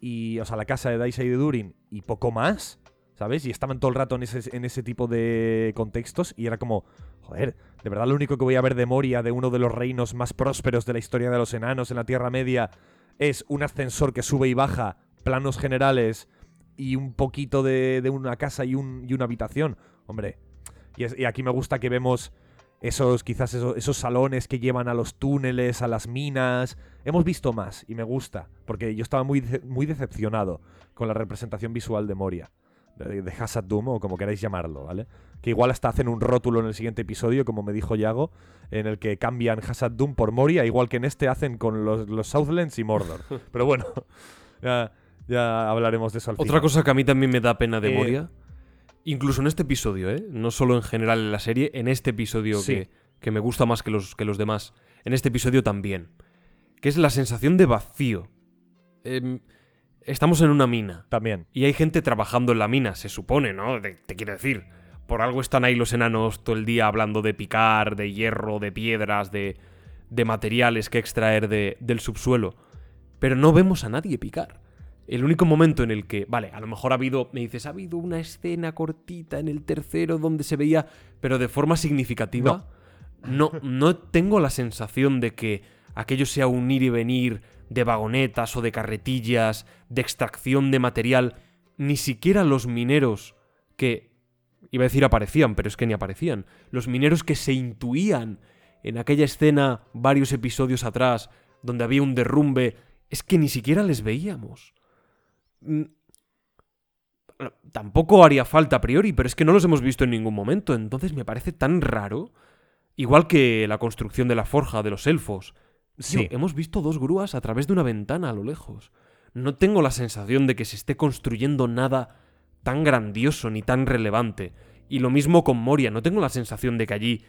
y, o sea, la casa de Daisa y de Durin, y poco más, ¿sabes? Y estaban todo el rato en ese, tipo de contextos, y era como, joder, de verdad lo único que voy a ver de Moria, de uno de los reinos más prósperos de la historia de los enanos en la Tierra Media, es un ascensor que sube y baja, planos generales, y un poquito de, una casa y, un, y una habitación. Hombre, y, aquí me gusta que vemos esos, quizás esos, salones que llevan a los túneles, a las minas. Hemos visto más y me gusta, porque yo estaba muy decepcionado con la representación visual de Moria, de, de Hassad Doom o como queráis llamarlo, ¿vale? Que igual hasta hacen un rótulo en el siguiente episodio, como me dijo Yago, en el que cambian Hassad Doom por Moria, igual que en este hacen con los, los Southlands y Mordor. Pero bueno, ya, ya hablaremos de eso al Otra final. cosa que a mí también me da pena de Eh, Moria, incluso en este episodio, ¿eh? no solo en general en la serie, en este episodio Sí. que, que me gusta más que los, que los demás, en este episodio también, que es la sensación de vacío. Em, estamos en una mina También. y hay gente trabajando en la mina, se supone, ¿no? De- te quiero decir, por algo están ahí los enanos todo el día hablando de picar, de hierro, de piedras, de, de materiales que extraer de- del subsuelo. Pero no vemos a nadie picar. El único momento en el que, vale, a lo mejor ha habido, me dices, ha habido una escena cortita en el tercero donde se veía, pero de forma significativa. No, no tengo la sensación de que aquello sea un ir y venir de vagonetas o de carretillas, de extracción de material. Ni siquiera los mineros que, iba a decir aparecían, pero es que ni aparecían. Los mineros que se intuían en aquella escena varios episodios atrás, donde había un derrumbe, es que ni siquiera les veíamos. Mm, Tampoco haría falta a priori, pero es que no los hemos visto en ningún momento, entonces me parece tan raro. Igual que la construcción de la forja de los elfos. Sí. hemos visto dos grúas a través de una ventana a lo lejos. No tengo la sensación de que se esté construyendo nada tan grandioso ni tan relevante. Y lo mismo con Moria, no tengo la sensación de que allí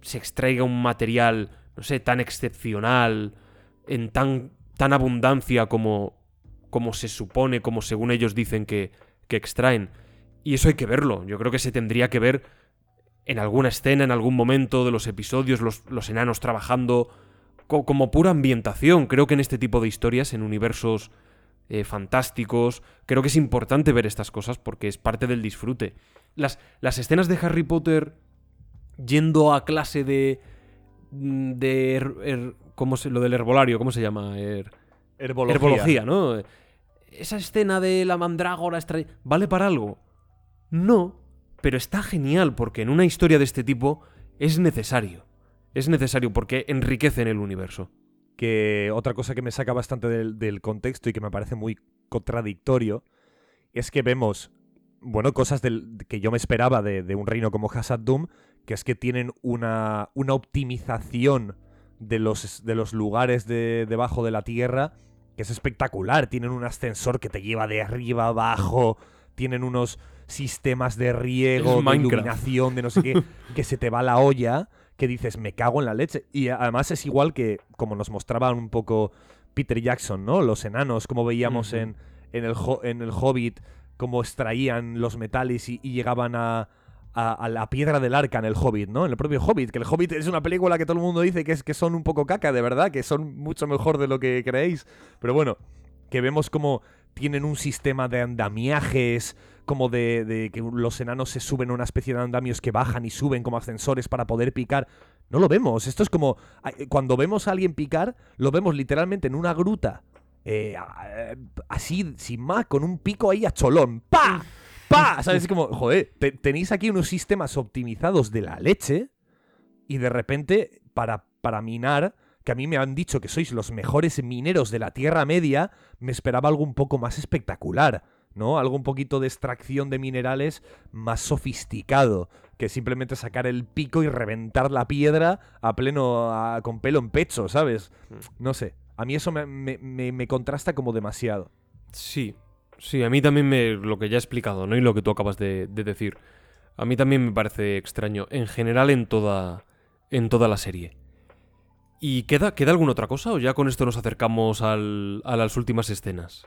se extraiga un material, no sé, tan excepcional, en tan, tan abundancia como, como se supone, como según ellos dicen que, que extraen. Y eso hay que verlo. Yo creo que se tendría que ver en alguna escena, en algún momento de los episodios, los, los enanos trabajando co- como pura ambientación. Creo que en este tipo de historias, en universos eh, fantásticos, creo que es importante ver estas cosas porque es parte del disfrute. Las, las escenas de Harry Potter yendo a clase de... mm, de... ¿cómo se, lo del herbolario, ¿cómo se llama? Her- Herbología. herbología, ¿no? Esa escena de la mandrágora extra... ¿Vale para algo? No, pero está genial porque en una historia de este tipo es necesario. Es necesario porque enriquecen el universo. que otra cosa que me saca bastante del, del contexto y que me parece muy contradictorio es que vemos, bueno, cosas del- que yo me esperaba de, de un reino como Hassad Doom, que es que tienen una, una optimización de los, de los lugares de, debajo de la tierra que es espectacular. Tienen un ascensor que te lleva de arriba abajo, tienen unos sistemas de riego, de iluminación, de no sé qué, que se te va la olla. Que dices, me cago en la leche. Y además es igual que, como nos mostraban un poco Peter Jackson, ¿no? Los enanos, como veíamos en, en, el, en el Hobbit, cómo extraían los metales y, y llegaban a, a- a la piedra del arca en el Hobbit, ¿no? En el propio Hobbit, que el Hobbit es una película que todo el mundo dice que, es, que son un poco caca, de verdad, que son mucho mejor de lo que creéis. Pero bueno, que vemos como tienen un sistema de andamiajes, como de, de que los enanos se suben a una especie de andamios que bajan y suben como ascensores para poder picar. No lo vemos. Esto es como. ay, Cuando vemos a alguien picar, lo vemos literalmente en una gruta. eh, a- así, sin más, con un pico ahí a cholón. ¡Pa! ¡Pa! ¿Sabes? Es como, joder, te- tenéis aquí unos sistemas optimizados de la leche. Y de repente, para, para minar, que a mí me han dicho que sois los mejores mineros de la Tierra Media, me esperaba algo un poco más espectacular, ¿no? Algo un poquito de extracción de minerales más sofisticado, que simplemente sacar el pico y reventar la piedra a pleno, a- con pelo en pecho, ¿sabes? No sé, a mí eso me, me- me- me contrasta como demasiado. Sí, sí, a mí también me. Lo que ya he explicado, ¿no? Y lo que tú acabas de, de decir. A mí también me parece extraño. En general, en toda. En toda la serie. ¿Y queda, queda alguna otra cosa? ¿O ya con esto nos acercamos al- a las últimas escenas?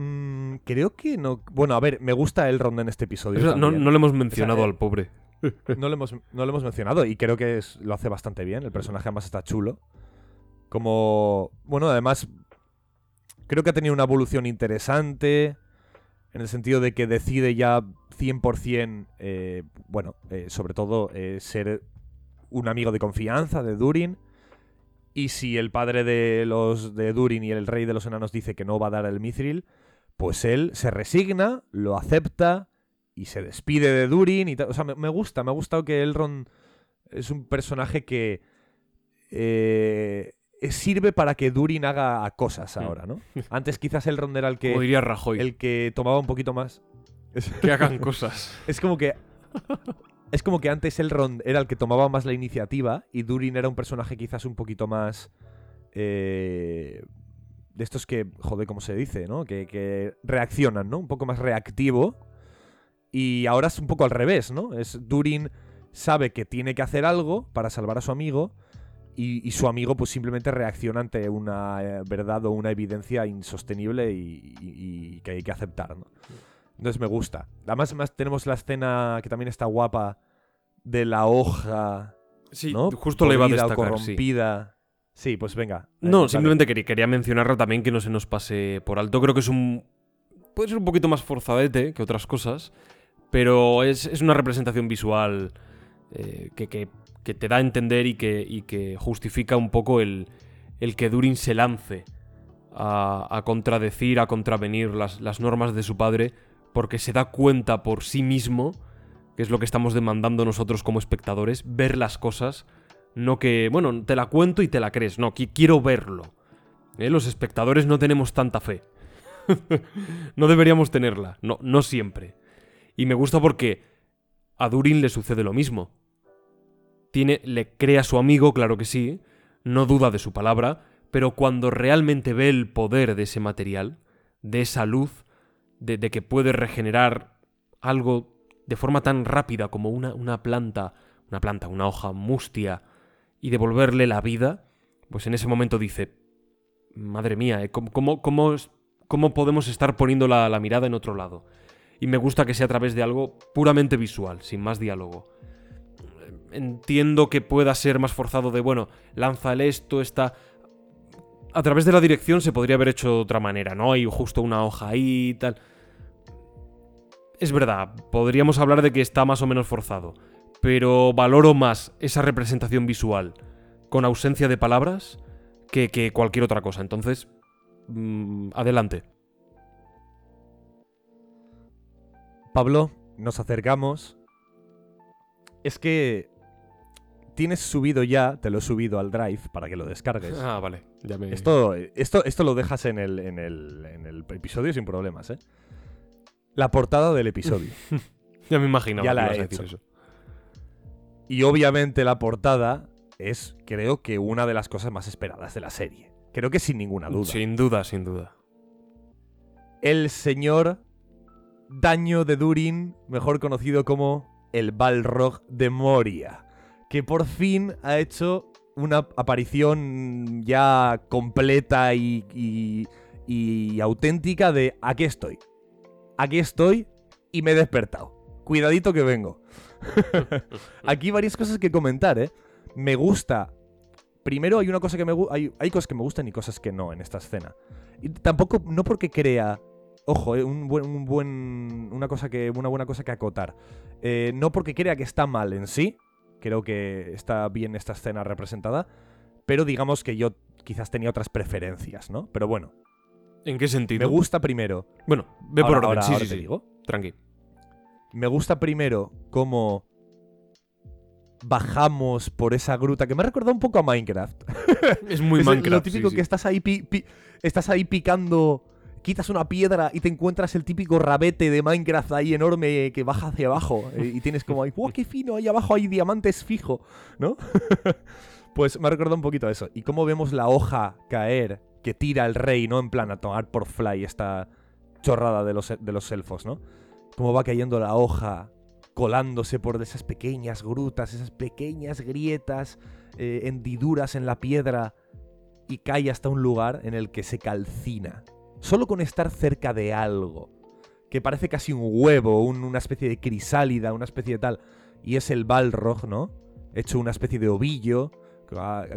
Mm, creo que no... Bueno, a ver, me gusta el ronda en este episodio. No, no le hemos mencionado eh, al pobre. No lo hemos, no lo hemos mencionado y creo que es- lo hace bastante bien. El personaje además está chulo. Como... Bueno, además... Creo que ha tenido una evolución interesante. En el sentido de que decide ya 100%, eh, bueno, eh, sobre todo eh, ser un amigo de confianza de Durin. Y si el padre de los de Durin y el rey de los enanos dice que no va a dar el Mithril, pues él se resigna, lo acepta y se despide de Durin y tal. O sea, me, me gusta, me ha gustado que Elrond es un personaje que eh, sirve para que Durin haga cosas ahora, ¿no? Antes quizás Elrond era el Como que, diría Rajoy. el que tomaba un poquito más. Que hagan cosas. es como que es como que antes Elrond era el que tomaba más la iniciativa y Durin era un personaje quizás un poquito más eh, de estos que, joder, ¿cómo se dice? ¿no? Que, que reaccionan, ¿no? Un poco más reactivo. Y ahora es un poco al revés, ¿no? Es Durin sabe que tiene que hacer algo para salvar a su amigo y, y su amigo pues simplemente reacciona ante una eh, verdad o una evidencia insostenible y, y- y que hay que aceptar, ¿no? Entonces me gusta. Además, más tenemos la escena que también está guapa de la hoja, Sí, ¿no? justo la iba a destacar, corrompida. Sí, pues venga. No, simplemente quería, quería mencionarlo también que no se nos pase por alto. Creo que es un. Puede ser un poquito más forzadete que otras cosas. Pero es, es una representación visual eh, que, que- que te da a entender y que, y que justifica un poco el, el que Durin se lance a, a contradecir, a contravenir las, las normas de su padre, porque se da cuenta por sí mismo, que es lo que estamos demandando nosotros como espectadores, ver las cosas no que, bueno, te la cuento y te la crees. No, qui- quiero verlo. ¿Eh? Los espectadores no tenemos tanta fe. no deberíamos tenerla. No, no siempre. Y me gusta porque a Durin le sucede lo mismo. Tiene, le cree a su amigo, claro que sí, no duda de su palabra, pero cuando realmente ve el poder de ese material, de esa luz, de, de que puede regenerar algo de forma tan rápida como una, una planta, una planta, una hoja mustia, y devolverle la vida, pues en ese momento dice, madre mía, ¿eh? ¿cómo, cómo, cómo podemos estar poniendo la, mirada en otro lado? Y me gusta que sea a través de algo puramente visual, sin más diálogo. Entiendo que pueda ser más forzado de, bueno, lánzale esto, está... A través de la dirección se podría haber hecho de otra manera, ¿no? Hay justo una hoja ahí y tal. Es verdad, podríamos hablar de que está más o menos forzado, pero valoro más esa representación visual con ausencia de palabras que, que cualquier otra cosa. Entonces, mm, adelante. Pablo, nos acercamos. Es que tienes subido ya, te lo he subido al Drive para que lo descargues. Ah, vale. Ya me... Esto, esto, esto lo dejas en el, en, el, en el episodio sin problemas, ¿eh? La portada del episodio. Ya me imaginaba Ya que la he hecho. eso. Y obviamente la portada es, creo que, una de las cosas más esperadas de la serie. Creo que sin ninguna duda. Sin duda, sin duda. El señor Daño de Durin, mejor conocido como el Balrog de Moria. que por fin ha hecho una aparición ya completa y, y- y auténtica de aquí estoy. Aquí estoy y me he despertado. Cuidadito que vengo. Aquí varias cosas que comentar, ¿eh? Me gusta. Primero hay una cosa que me. Hay, hay cosas que me gustan y cosas que no en esta escena. Y tampoco, no porque crea. Ojo, eh, un buen, un buen. Una cosa que. Una buena cosa que acotar. Eh, no porque crea que está mal en sí. Creo que está bien esta escena representada. Pero digamos que yo quizás tenía otras preferencias, ¿no? Pero bueno, ¿En qué me sentido? gusta primero. Bueno, ve por Ahora- orden. ahora- sí, ahora sí, te sí. digo. Tranqui. Me gusta primero cómo bajamos por esa gruta que me ha recordado un poco a Minecraft. Es muy Es Minecraft. Lo típico sí, que estás ahí pi- pi- estás ahí picando, quitas una piedra y te encuentras el típico rabete de Minecraft ahí enorme que baja hacia abajo eh, y tienes como ahí, ¡wow, qué fino! Ahí abajo hay diamantes fijo, ¿no? pues me ha recordado un poquito a eso. Y cómo vemos la hoja caer que tira el rey, ¿no? En plan a tomar por fly esta chorrada de los, de los elfos, ¿no? Cómo va cayendo la hoja colándose por esas pequeñas grutas, esas pequeñas grietas, eh, hendiduras en la piedra y cae hasta un lugar en el que se calcina. Solo con estar cerca de algo, que parece casi un huevo, un- una especie de crisálida, una especie de tal, y es el Balrog, ¿no? Hecho una especie de ovillo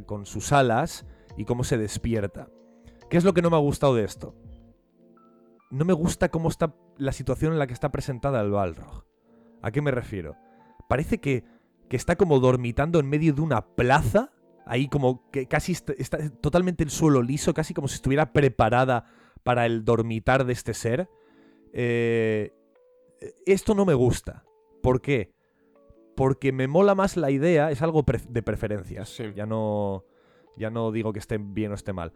con sus alas y cómo se despierta. ¿Qué es lo que no me ha gustado de esto? No me gusta cómo está la situación en la que está presentada el Balrog. ¿A qué me refiero? Parece que, que está como dormitando en medio de una plaza, ahí como que casi est- está, totalmente el suelo liso, casi como si estuviera preparada para el dormitar de este ser. Eh, esto no me gusta. ¿Por qué? Porque me mola más la idea, es algo de preferencias. Sí. Ya no ya no digo que esté bien o esté mal.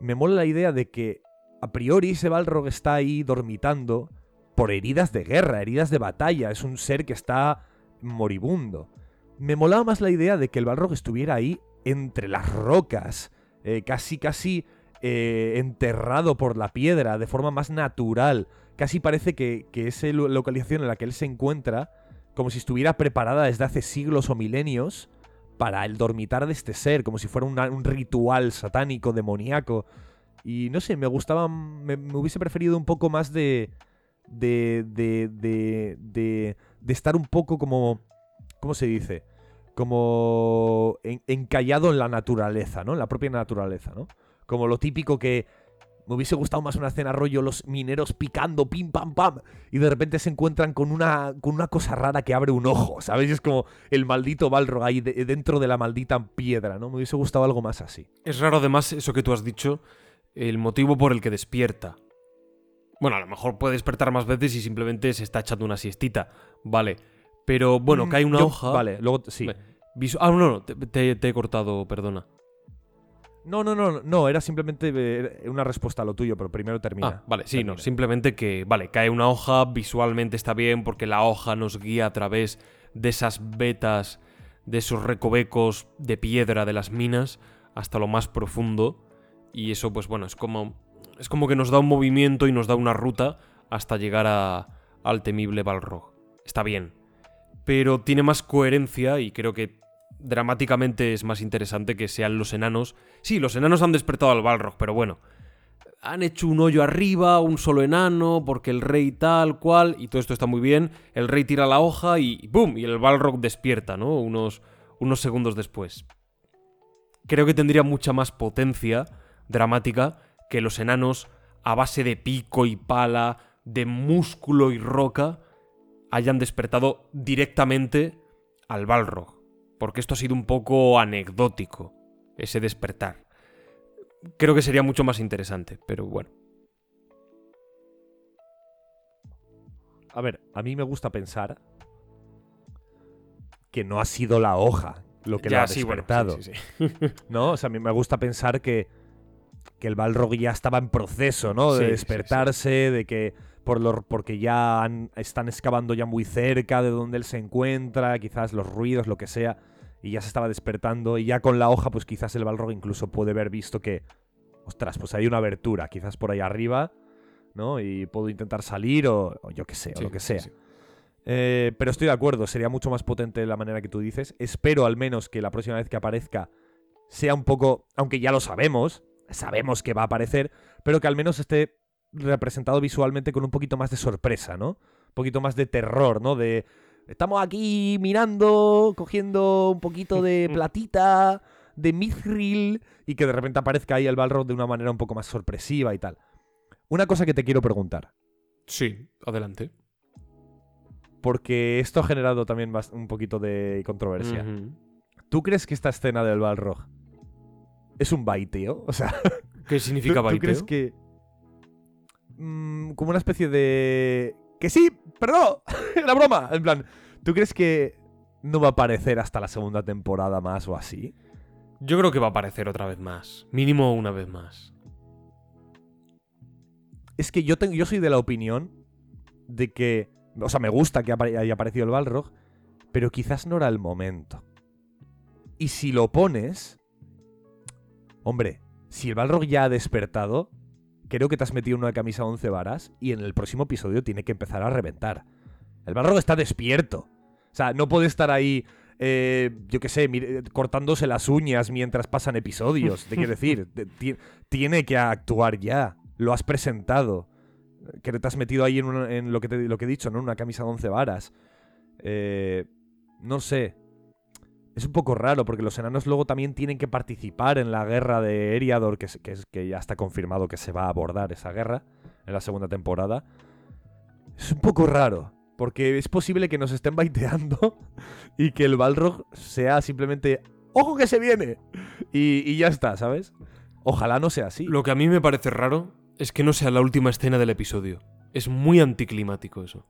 Me mola la idea de que a priori ese Balrog está ahí dormitando por heridas de guerra, heridas de batalla. Es un ser que está moribundo. Me molaba más la idea de que el Balrog estuviera ahí entre las rocas, eh, casi, casi eh, enterrado por la piedra, de forma más natural. Casi parece que, que esa lo- localización en la que él se encuentra, como si estuviera preparada desde hace siglos o milenios para el dormitar de este ser, como si fuera un ritual satánico, demoníaco. Y no sé, me gustaba, me, hubiese preferido un poco más de, de, de, de, de, estar un poco como, ¿cómo se dice? Como en- encallado en la naturaleza, ¿no? En la propia naturaleza, ¿no? Como lo típico que me hubiese gustado más una escena rollo los mineros picando, pim, pam, pam, y de repente se encuentran con una, con una cosa rara que abre un ojo, ¿sabes? Es como el maldito Balrog ahí de- dentro de la maldita piedra, ¿no? Me hubiese gustado algo más así. Es raro además eso que tú has dicho, el motivo por el que despierta. Bueno, a lo mejor puede despertar más veces y simplemente se está echando una siestita, vale. Pero bueno, Mm, cae una yo- hoja. Vale, luego sí. Visu- ah, no, no, te, te- te he cortado, perdona. No, no, no, no, era simplemente eh, una respuesta a lo tuyo, pero primero termina. Ah, vale, sí, no, simplemente que, vale, cae una hoja, visualmente está bien porque la hoja nos guía a través de esas vetas, de esos recovecos de piedra de las minas hasta lo más profundo y eso pues bueno, es como es como que nos da un movimiento y nos da una ruta hasta llegar a, al temible Balrog. Está bien, pero tiene más coherencia y creo que dramáticamente es más interesante que sean los enanos. Sí, los enanos han despertado al Balrog, pero bueno, han hecho un hoyo arriba, un solo enano, porque el rey tal cual, y todo esto está muy bien. El rey tira la hoja y ¡pum! Y el Balrog despierta, ¿no? Unos, unos segundos después. Creo que tendría mucha más potencia dramática que los enanos, a base de pico y pala, de músculo y roca, hayan despertado directamente al Balrog. Porque esto ha sido un poco anecdótico, ese despertar creo que sería mucho más interesante, pero bueno. A ver, a mí me gusta pensar que no ha sido la hoja lo que lo ha sí, bueno, despertado. sí, sí, sí. ¿No? O sea, a mí me gusta pensar que, que el Balrog ya estaba en proceso, ¿no? De Sí, sí, despertarse, de que por lo, porque ya han- están excavando ya muy cerca de donde él se encuentra, quizás los ruidos, lo que sea, y ya se estaba despertando, y ya con la hoja, pues quizás el Balrog incluso puede haber visto que, ostras, pues hay una abertura, quizás por ahí arriba, ¿no? Y puedo intentar salir o, o yo qué sé, o lo que sea. Eh, pero estoy de acuerdo, sería mucho más potente de la manera que tú dices. Espero al menos que la próxima vez que aparezca sea un poco, aunque ya lo sabemos, sabemos que va a aparecer, pero que al menos esté representado visualmente con un poquito más de sorpresa, ¿no? Un poquito más de terror, ¿no? De estamos aquí mirando, cogiendo un poquito de platita, de mithril, y que de repente aparezca ahí el Balrog de una manera un poco más sorpresiva y tal. Una cosa que te quiero preguntar, Sí, adelante. porque esto ha generado también un poquito de controversia. ¿Tú crees que esta escena del Balrog es un baiteo? O sea, ¿Qué ¿tú, significa tú baiteo? crees que... mm, como una especie de... Que sí, perdón, era broma. En plan, ¿tú crees que no va a aparecer hasta la segunda temporada más o así? Yo creo que va a aparecer otra vez más. Mínimo una vez más. Es que yo, tengo, yo soy de la opinión de que... O sea, me gusta que haya aparecido el Balrog, pero quizás no era el momento. Y si lo pones... Hombre, si el Balrog ya ha despertado, creo que te has metido en una camisa 11 varas y en el próximo episodio tiene que empezar a reventar. El Balrog está despierto. O sea, no puede estar ahí, eh, yo qué sé, mire- cortándose las uñas mientras pasan episodios. Te quiero decir, tiene que actuar ya. Lo has presentado. Que te has metido ahí en, una- en lo, que te- lo que he dicho, ¿no? Una camisa de 11 varas. Eh, no sé. Es un poco raro porque los enanos luego también tienen que participar en la guerra de Eriador, que, es- que, que ya está confirmado que se va a abordar esa guerra en la segunda temporada. Es un poco raro, porque es posible que nos estén baiteando y que el Balrog sea simplemente ¡Ojo que se viene! Y, y ya está, ¿sabes? Ojalá no sea así. Lo que a mí me parece raro es que no sea la última escena del episodio. Es muy anticlimático eso.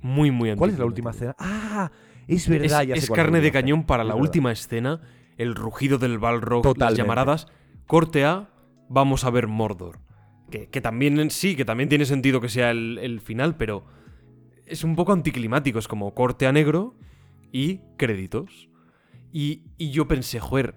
Muy, muy anticlimático. ¿Cuál es la última escena? ¡Ah! Es Es, verdad, ya es carne de cañón para la última escena. El rugido del Balrog, las Totalmente. llamaradas. Corte A, vamos a ver Mordor. Que, que también sí, que también tiene sentido que sea el, el final, pero es un poco anticlimático. Es como corte a negro y créditos. Y, y yo pensé, joder,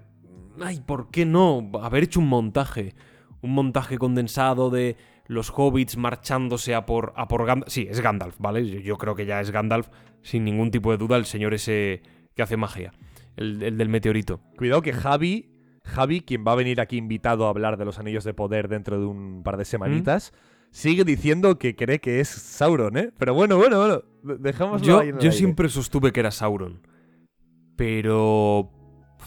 ay, ¿por qué no haber hecho un montaje? Un montaje condensado de los hobbits marchándose a por, a por Gandalf. Sí, es Gandalf, ¿vale? Yo, yo creo que ya es Gandalf, sin ningún tipo de duda, el señor ese que hace magia. El, el del meteorito. Cuidado que Javi, Javi, quien va a venir aquí invitado a hablar de los anillos de poder dentro de un par de semanitas, sigue diciendo que cree que es Sauron, ¿eh? Pero bueno, bueno, bueno. de- Dejémoslo Yo, ahí en el yo aire. siempre sostuve que era Sauron. Pero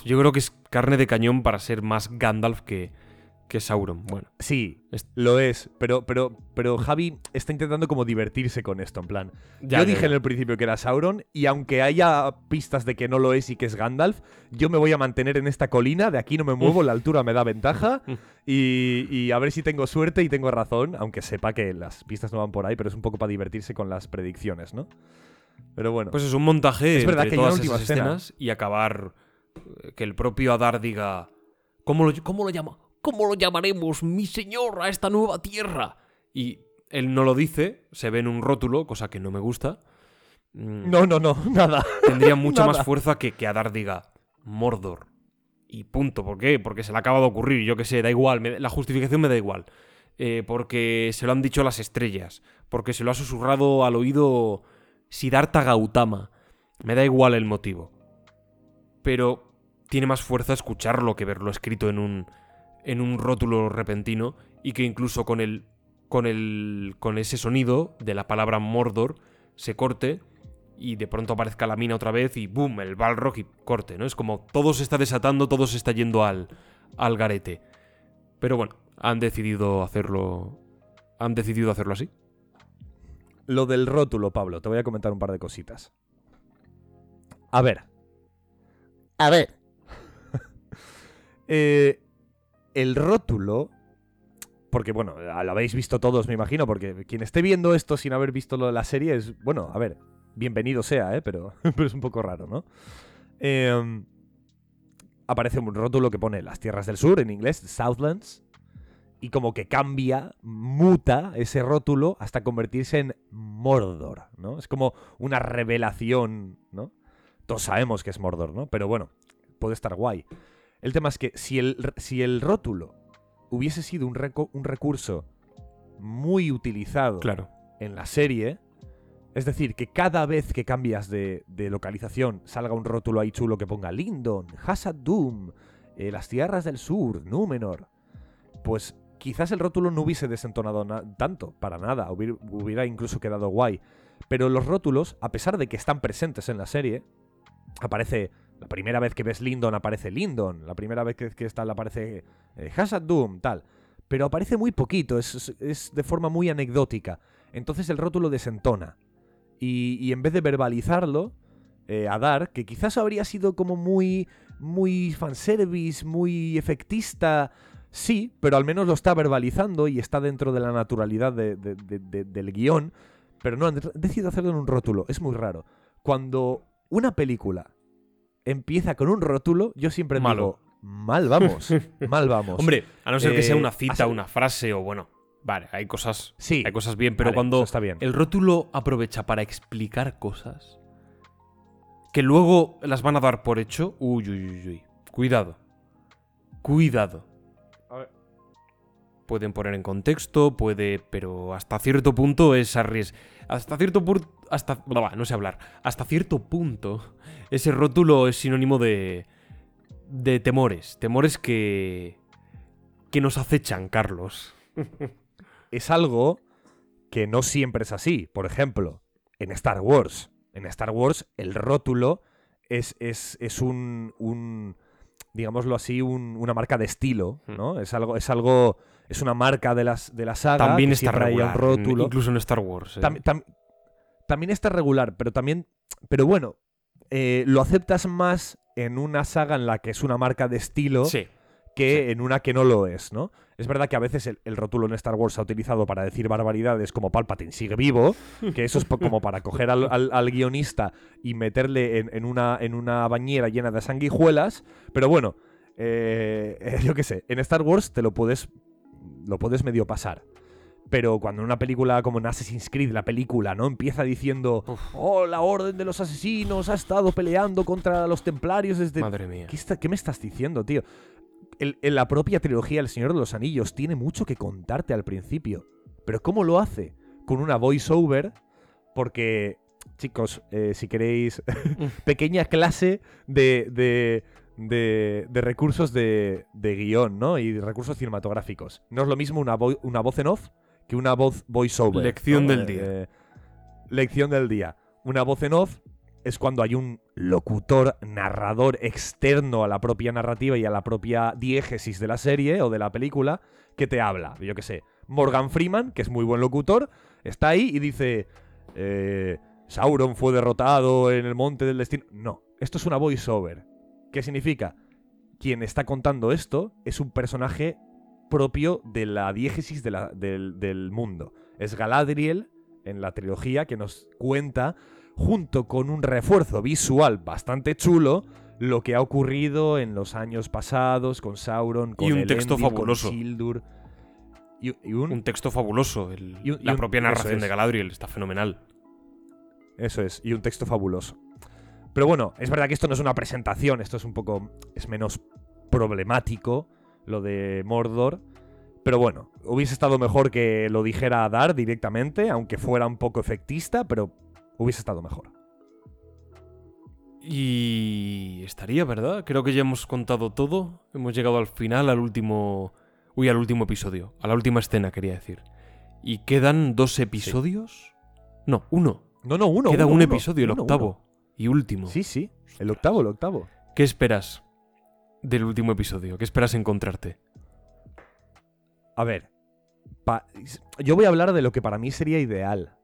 yo creo que es carne de cañón para ser más Gandalf que, que Sauron. Bueno, Sí, lo es. Pero, pero, pero Javi está intentando como divertirse con esto, en plan. ya, yo dije ya. en el principio que era Sauron, y aunque haya pistas de que no lo es y que es Gandalf, yo me voy a mantener en esta colina, de aquí no me muevo, la altura me da ventaja, y, y a ver si tengo suerte y tengo razón, aunque sepa que las pistas no van por ahí, pero es un poco para divertirse con las predicciones, ¿no? Pero bueno. Pues es un montaje Es verdad entre que todas esas escena. escenas y acabar eh, que el propio Adar diga ¿Cómo lo, cómo lo llama? ¿Cómo lo llamaremos, mi señor, a esta nueva tierra? Y él no lo dice, se ve en un rótulo, cosa que no me gusta. Mm, no, no, no, nada. Tendría mucha Nada. más fuerza que, que Adar diga Mordor. Y punto. ¿Por qué? Porque se le acaba de ocurrir, yo qué sé, da igual. me- la justificación me da igual. Eh, porque se lo han dicho las estrellas. Porque se lo ha susurrado al oído Siddhartha Gautama. Me da igual el motivo. Pero tiene más fuerza escucharlo que verlo escrito en un, en un rótulo repentino. Y que incluso con el. con el. con ese sonido de la palabra Mordor se corte y de pronto aparezca la mina otra vez y boom, el Balrog y corte, ¿no? Es como todo se está desatando, todo se está yendo al, al garete. Pero bueno, han decidido hacerlo. Han decidido hacerlo así. Lo del rótulo, Pablo, te voy a comentar un par de cositas. A ver. A ver. Eh, el rótulo. Porque, bueno, lo habéis visto todos, me imagino, porque quien esté viendo esto sin haber visto lo de la serie es. Bueno, a ver, bienvenido sea, ¿eh? Pero, pero es un poco raro, ¿no? Eh, aparece un rótulo que pone las tierras del sur en inglés, Southlands. Y como que cambia, muta ese rótulo hasta convertirse en Mordor, ¿no? Es como una revelación, ¿no? Todos sabemos que es Mordor, ¿no? Pero bueno, puede estar guay. El tema es que si el, si el rótulo hubiese sido un, recurso muy utilizado Claro. en la serie, Es decir, que cada vez que cambias de, de localización salga un rótulo ahí chulo que ponga Lindon, Hasad Doom, eh, las tierras del sur, Númenor. Pues quizás el rótulo no hubiese desentonado na- tanto, para nada, hubiera, hubiera incluso quedado guay. Pero los rótulos, a pesar de que están presentes en la serie, aparece. La primera vez que ves Lindon aparece Lindon. La primera vez que, que está aparece eh, Hasad Doom, tal. Pero aparece muy poquito, es, es- de forma muy anecdótica. Entonces el rótulo desentona. Y, en vez de verbalizarlo, eh, a dar, que quizás habría sido como muy. muy fanservice, muy efectista. Sí, pero al menos lo está verbalizando y está dentro de la naturalidad de- de- de- de- del guion. Pero no, han de- decidido hacerlo en un rótulo. Es muy raro. Cuando una película empieza con un rótulo, yo siempre Malo. digo, mal vamos, mal vamos. Hombre, a no ser que sea Eh, una cita, has- una frase o bueno. Vale, hay cosas. sí, Hay cosas bien, pero vale, cuando está bien. el rótulo aprovecha para explicar cosas que luego las van a dar por hecho. Uy, uy, uy, uy. Cuidado. Cuidado. Pueden poner en contexto, puede, pero hasta cierto punto es arries... Hasta cierto punto... Hasta... no sé hablar. Hasta cierto punto ese rótulo es sinónimo de... De temores. Temores que... Que nos acechan, Carlos. es algo que no siempre es así. Por ejemplo, en Star Wars. En Star Wars el rótulo es, es, es un, un, digámoslo así, un- una marca de estilo, Hmm. ¿no? Es algo, es algo, es una marca de, las, de la saga. También está regular. un en- rótulo. incluso en Star Wars. eh. Tam- tam- también está regular, pero también, pero bueno, eh, lo aceptas más en una saga en la que es una marca de estilo Sí. que en una que no lo es, ¿no? Es verdad que a veces el, el rótulo en Star Wars se ha utilizado para decir barbaridades como Palpatine sigue vivo, que eso es como para coger al, al- al guionista y meterle en, en una, en una bañera llena de sanguijuelas, pero bueno, eh, eh, yo qué sé, en Star Wars te lo puedes, lo puedes medio pasar. Pero cuando en una película como en Assassin's Creed, la película, ¿no? Empieza diciendo, Uf. oh, la orden de los asesinos ha estado peleando contra los templarios desde... Madre mía. ¿Qué, está- qué me estás diciendo, tío? El- en la propia trilogía El Señor de los Anillos tiene mucho que contarte al principio. Pero ¿cómo lo hace? Con una voiceover. Porque, chicos, eh, si queréis, pequeña clase de, de, de- de recursos de, de guion, ¿no? Y de recursos cinematográficos. No es lo mismo una, vo- una voz en off que una voz voiceover. Lección ¿no? del Eh, día. eh, lección del día. Una voz en off es cuando hay un locutor, narrador externo a la propia narrativa y a la propia diégesis de la serie o de la película que te habla. Yo qué sé, Morgan Freeman, que es muy buen locutor, está ahí y dice, eh, Sauron fue derrotado en el monte del destino. No, esto es una voiceover. ¿Qué significa? Quien está contando esto es un personaje propio de la diégesis de la- del, del mundo. Es Galadriel en la trilogía que nos cuenta junto con un refuerzo visual bastante chulo, lo que ha ocurrido en los años pasados con Sauron, con un Elendil, texto con fabuloso. Y, y un, Un texto fabuloso. el- Y un- y la un- propia narración es. de Galadriel está fenomenal. Eso es, y un texto fabuloso. Pero bueno, es verdad que esto no es una presentación, esto es un poco. es menos problemático, lo de Mordor. Pero bueno, hubiese estado mejor que lo dijera Dar directamente, aunque fuera un poco efectista, pero hubiese estado mejor. Y estaría, ¿verdad? Creo que ya hemos contado todo. Hemos llegado al final, al último... Uy, al último episodio. A la última escena, quería decir. ¿Y quedan dos episodios? No, uno. No, no, uno. Queda uno, un uno, episodio, el octavo. Y último. Sí, sí, el octavo, el octavo. ¿Qué esperas del último episodio? ¿Qué esperas encontrarte? A ver, pa- yo voy a hablar de lo que para mí sería ideal.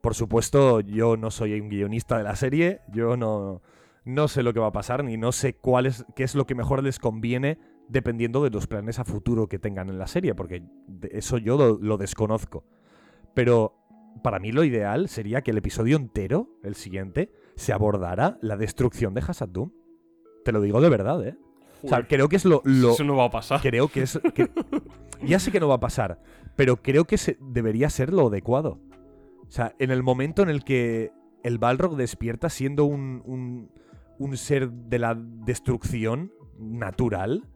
Por supuesto, yo no soy un guionista de la serie, yo no, no sé lo que va a pasar, ni no sé cuál es, qué es lo que mejor les conviene dependiendo de los planes a futuro que tengan en la serie, porque eso yo lo, lo desconozco. Pero para mí lo ideal sería que el episodio entero, el siguiente, se abordara la destrucción de Hasad Dum. Te lo digo de verdad, ¿eh? O sea, creo que es lo, lo, Eso no va a pasar. creo que es. que- ya sé que no va a pasar, pero creo que se, debería ser lo adecuado. O sea, en el momento en el que el Balrog despierta siendo un, un, un ser de la destrucción natural,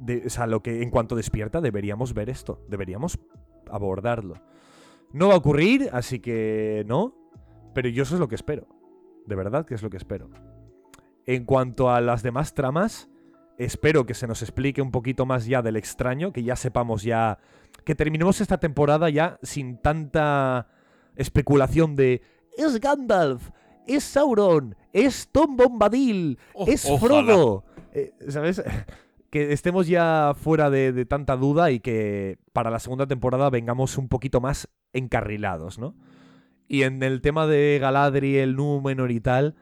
de- o sea, lo que en cuanto despierta deberíamos ver esto, deberíamos abordarlo. No va a ocurrir, así que no. Pero yo eso es lo que espero. De verdad que es lo que espero. En cuanto a las demás tramas, espero que se nos explique un poquito más ya del extraño, que ya sepamos ya... Que terminemos esta temporada ya sin tanta especulación de... Es Gandalf, es Sauron, es Tom Bombadil, O- es. Frodo. Eh, ¿Sabes? que estemos ya fuera de, de tanta duda y que para la segunda temporada vengamos un poquito más encarrilados, ¿no? Y en el tema de Galadriel, Númenor y tal,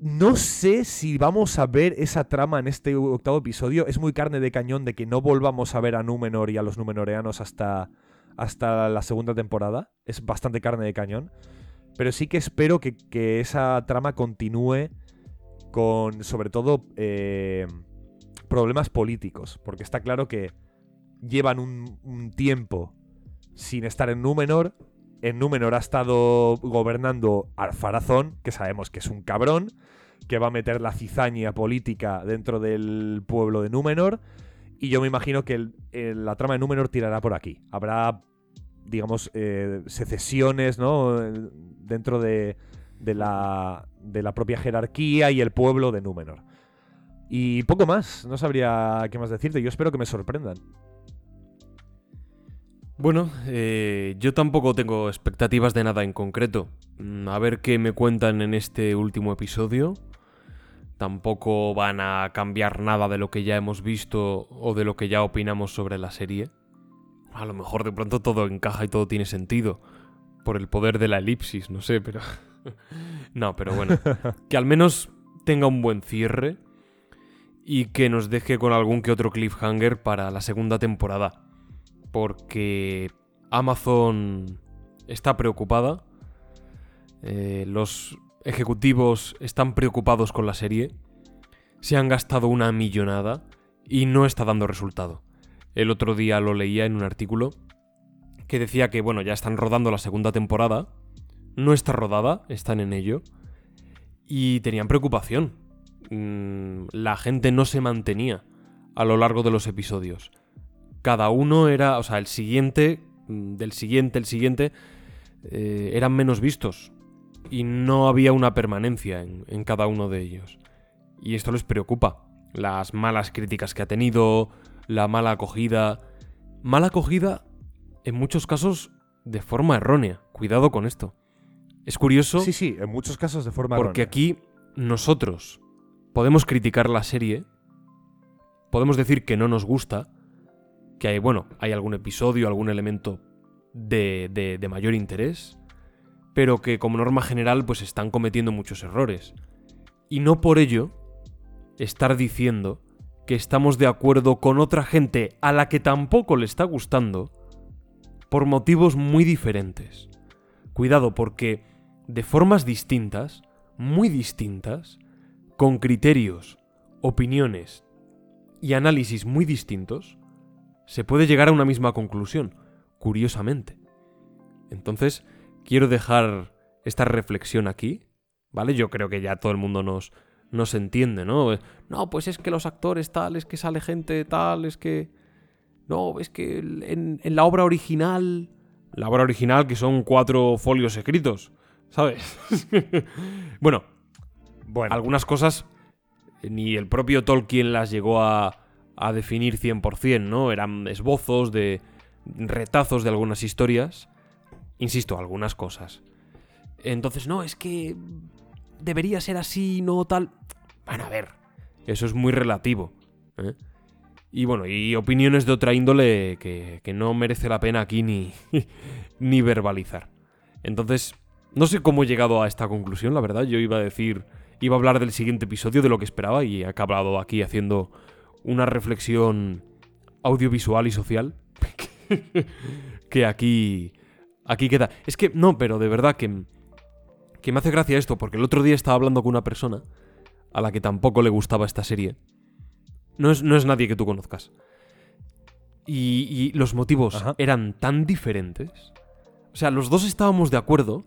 no sé si vamos a ver esa trama en este octavo episodio. Es muy carne de cañón de que no volvamos a ver a Númenor y a los Númenoreanos hasta, hasta la segunda temporada. Es bastante carne de cañón. Pero sí que espero que, que esa trama continúe con, sobre todo, eh, problemas políticos. Porque está claro que llevan un, un tiempo sin estar en Númenor. En Númenor ha estado gobernando Arfarazón, que sabemos que es un cabrón, que va a meter la cizaña política dentro del pueblo de Númenor. Y yo me imagino que la trama de Númenor tirará por aquí. Habrá, digamos, eh, secesiones, ¿no? Dentro de, de la, de la propia jerarquía y el pueblo de Númenor. Y poco más, no sabría qué más decirte. Yo espero que me sorprendan. Bueno, eh, yo tampoco tengo expectativas de nada en concreto. Mm, A ver qué me cuentan en este último episodio. Tampoco van a cambiar nada de lo que ya hemos visto o de lo que ya opinamos sobre la serie. A lo mejor de pronto todo encaja y todo tiene sentido. Por el poder de la elipsis, no sé, pero... no, pero bueno. Que al menos tenga un buen cierre. Y que nos deje con algún que otro cliffhanger para la segunda temporada porque Amazon está preocupada. eh, los ejecutivos están preocupados con la serie. Se han gastado una millonada y no está dando resultado. El otro día lo leía en un artículo que decía que, bueno, ya están rodando la segunda temporada. No está rodada, están en ello. Y tenían preocupación. Mm, la gente no se mantenía a lo largo de los episodios cada uno era, o sea, el siguiente, mm, del siguiente, el siguiente, eh, eran menos vistos. Y no había una permanencia en, en cada uno de ellos. Y esto les preocupa. Las malas críticas que ha tenido, la mala acogida. Mala acogida, en muchos casos, de forma errónea. Cuidado con esto. Es curioso Sí, sí, en muchos casos de forma porque errónea. aquí nosotros podemos criticar la serie, podemos decir que no nos gusta, que hay, bueno, hay algún episodio, algún elemento de, de- de mayor interés, pero que como norma general pues están cometiendo muchos errores. Y no por ello estar diciendo que estamos de acuerdo con otra gente a la que tampoco le está gustando por motivos muy diferentes. Cuidado porque de formas distintas, muy distintas, con criterios, opiniones y análisis muy distintos, se puede llegar a una misma conclusión, curiosamente. Entonces, quiero dejar esta reflexión aquí, ¿vale? Yo creo que ya todo el mundo nos, nos entiende, ¿no? Eh, No, pues es que los actores tal, es que sale gente tal, es que... No, es que en, en la obra original... La obra original que son cuatro folios escritos, ¿sabes? bueno, Bueno, algunas cosas ni el propio Tolkien las llegó a, a definir 100%, ¿no? Eran esbozos de retazos de algunas historias. Insisto, algunas cosas. Entonces, no, es que debería ser así, no tal. Bueno, a ver, eso es muy relativo. ¿eh? Y bueno, y opiniones de otra índole que, que no merece la pena aquí ni, ni verbalizar. Entonces, no sé cómo he llegado a esta conclusión, la verdad. Yo iba a decir, iba a hablar del siguiente episodio, de lo que esperaba, y he acabado aquí haciendo una reflexión audiovisual y social. que aquí. Aquí queda. Es que, no, pero de verdad que. Que me hace gracia esto, porque el otro día estaba hablando con una persona a la que tampoco le gustaba esta serie. No es, no es nadie que tú conozcas. Y, y los motivos Ajá. eran tan diferentes. O sea, los dos estábamos de acuerdo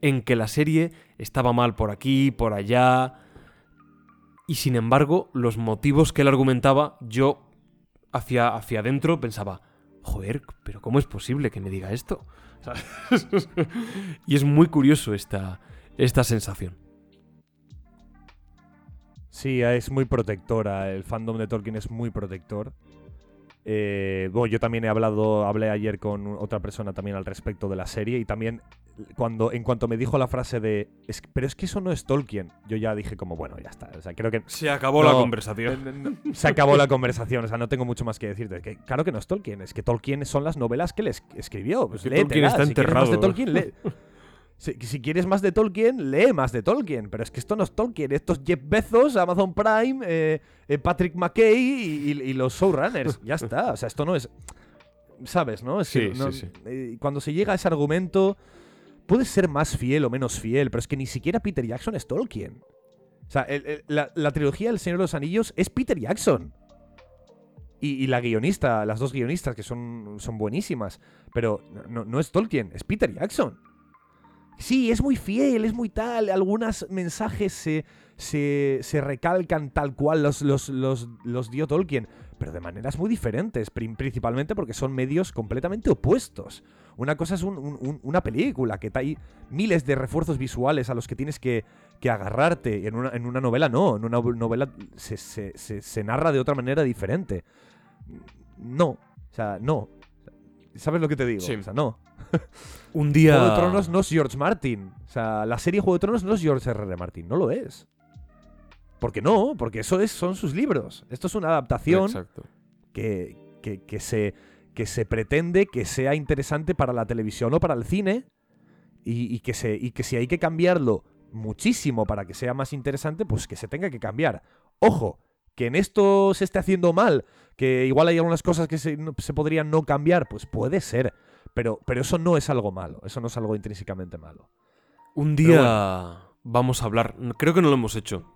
en que la serie estaba mal por aquí, por allá. Y sin embargo, los motivos que él argumentaba, yo hacia, hacia adentro pensaba, joder, pero ¿cómo es posible que me diga esto? Y es muy curioso esta, esta sensación. Sí, es muy protectora. El fandom de Tolkien es muy protector. Eh, bueno, yo también he hablado, hablé ayer con otra persona también al respecto de la serie y también cuando en cuanto me dijo la frase de pero es que eso no es Tolkien, yo ya dije como bueno ya está, o sea creo que se acabó la conversación, eh, se acabó la conversación, o sea no tengo mucho más que decirte, que claro que no es Tolkien, es que Tolkien son las novelas que le escribió, pues Tolkien está enterrado. Tolkien, Si, quieres más de Tolkien, lee más de Tolkien. Pero es que esto no es Tolkien. Esto es Jeff Bezos, Amazon Prime, eh, eh, Patrick McKay y, los showrunners. ya está. O sea, esto no es. ¿Sabes, no? sí, sí, sí. Eh, cuando se llega a ese argumento, puede ser más fiel o menos fiel, pero es que ni siquiera Peter Jackson es Tolkien. O sea, la, trilogía del Señor de los Anillos es Peter Jackson. Y, la guionista, las dos guionistas, que son, son buenísimas. Pero no, no es Tolkien, es Peter Jackson. Sí, es muy fiel, es muy tal. Algunos mensajes se, se, recalcan tal cual los, los, los, dio Tolkien, pero de maneras muy diferentes, principalmente porque son medios completamente opuestos. Una cosa es una película, que hay miles de refuerzos visuales a los que tienes que, que agarrarte. En una, en una, novela no, en una novela se, se, se, narra de otra manera diferente. No, o sea, no. ¿Sabes lo que te digo? Sí. O sea, no. Un día. Juego de Tronos no es George Martin. O sea, la serie Juego de Tronos no es George R. Martin. No lo es. ¿Por qué no? Porque eso es, son sus libros. Esto es una adaptación Que, que, se, que se pretende que sea interesante para la televisión o para el cine. Y, que se, y que si hay que cambiarlo muchísimo para que sea más interesante, pues que se tenga que cambiar. Ojo, que en esto se esté haciendo mal, que igual hay algunas cosas que se, se podrían no cambiar, pues puede ser. Pero, pero eso no es algo malo, eso no es algo intrínsecamente malo. Un día vamos a hablar, creo que no lo hemos hecho,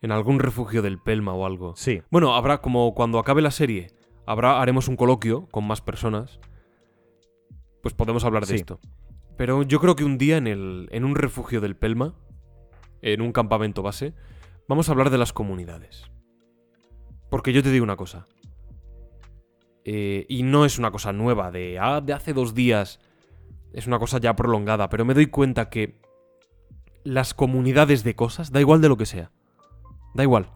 en algún refugio del Pelma o algo. Sí. Bueno, habrá como cuando acabe la serie, habrá, haremos un coloquio con más personas, pues podemos hablar de esto. Pero yo creo que un día en, el, en un refugio del Pelma, en un campamento base, vamos a hablar de las comunidades. Porque yo te digo una cosa, eh, y no es una cosa nueva, de, ah, de hace dos días. Es una cosa ya prolongada, pero me doy cuenta que las comunidades de cosas, da igual de lo que sea. Da igual.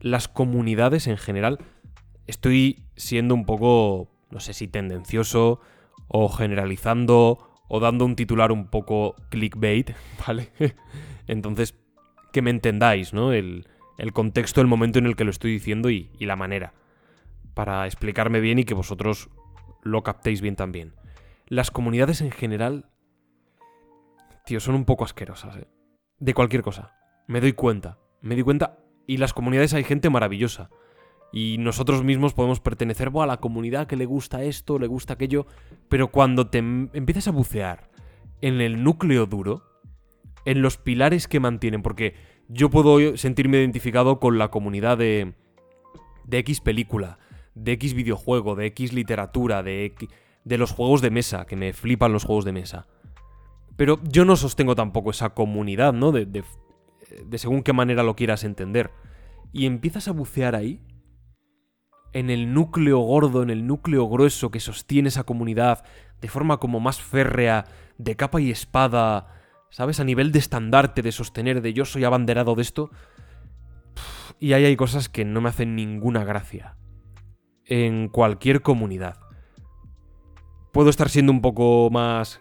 Las comunidades en general, estoy siendo un poco, no sé si tendencioso, o generalizando, o dando un titular un poco clickbait, ¿vale? Entonces, que me entendáis, ¿no? El, contexto, el momento en el que lo estoy diciendo y la manera para explicarme bien y que vosotros lo captéis bien también. Las comunidades en general, tío, son un poco asquerosas, ¿eh? De cualquier cosa. Me doy cuenta. Me doy cuenta. Y las comunidades hay gente maravillosa. Y nosotros mismos podemos pertenecer a la comunidad que le gusta esto, le gusta aquello. Pero cuando te empiezas a bucear en el núcleo duro, en los pilares que mantienen, porque yo puedo sentirme identificado con la comunidad de, de X película, de X videojuego, de X literatura, de, de los juegos de mesa, que me flipan los juegos de mesa. Pero yo no sostengo tampoco esa comunidad, ¿no? De, de, de según qué manera lo quieras entender. Y empiezas a bucear ahí, en el núcleo gordo, en el núcleo grueso que sostiene esa comunidad, de forma como más férrea, de capa y espada, ¿sabes? A nivel de estandarte, de sostener, de yo soy abanderado de esto. Y ahí hay cosas que no me hacen ninguna gracia en cualquier comunidad. Puedo estar siendo un poco más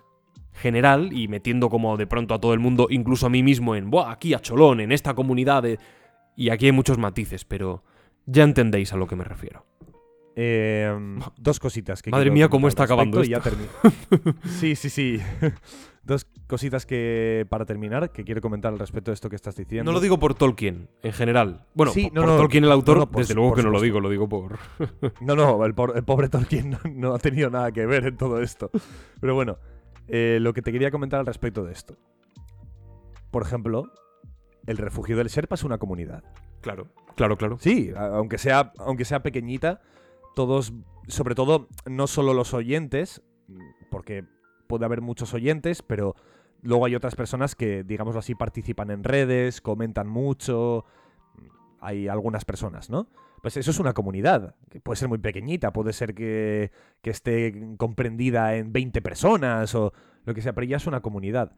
general y metiendo como de pronto a todo el mundo, incluso a mí mismo, en, Buah, aquí a Cholón, en esta comunidad. Y aquí hay muchos matices, pero ya entendéis a lo que me refiero. Em, dos cositas que Madre mía, cómo está acabando esto. sí, sí, sí. Dos cositas que, para terminar, que quiero comentar al respecto de esto que estás diciendo. No lo digo por Tolkien, en general. Bueno, por, Tolkien el autor, desde luego que no lo digo, lo digo por... no, no, el, pobre Tolkien no, ha tenido nada que ver en todo esto. Pero bueno, eh, lo que te quería comentar al respecto de esto. Por ejemplo, el refugio del Serpa es una comunidad. Claro, claro, claro. Sí, aunque sea, aunque sea pequeñita, todos, sobre todo, no solo los oyentes, porque puede haber muchos oyentes, pero luego hay otras personas que, digámoslo así, participan en redes, comentan mucho. Hay algunas personas, ¿no? Pues eso es una comunidad, que puede ser muy pequeñita, puede ser que, que esté comprendida en 20 personas o lo que sea, pero ya es una comunidad.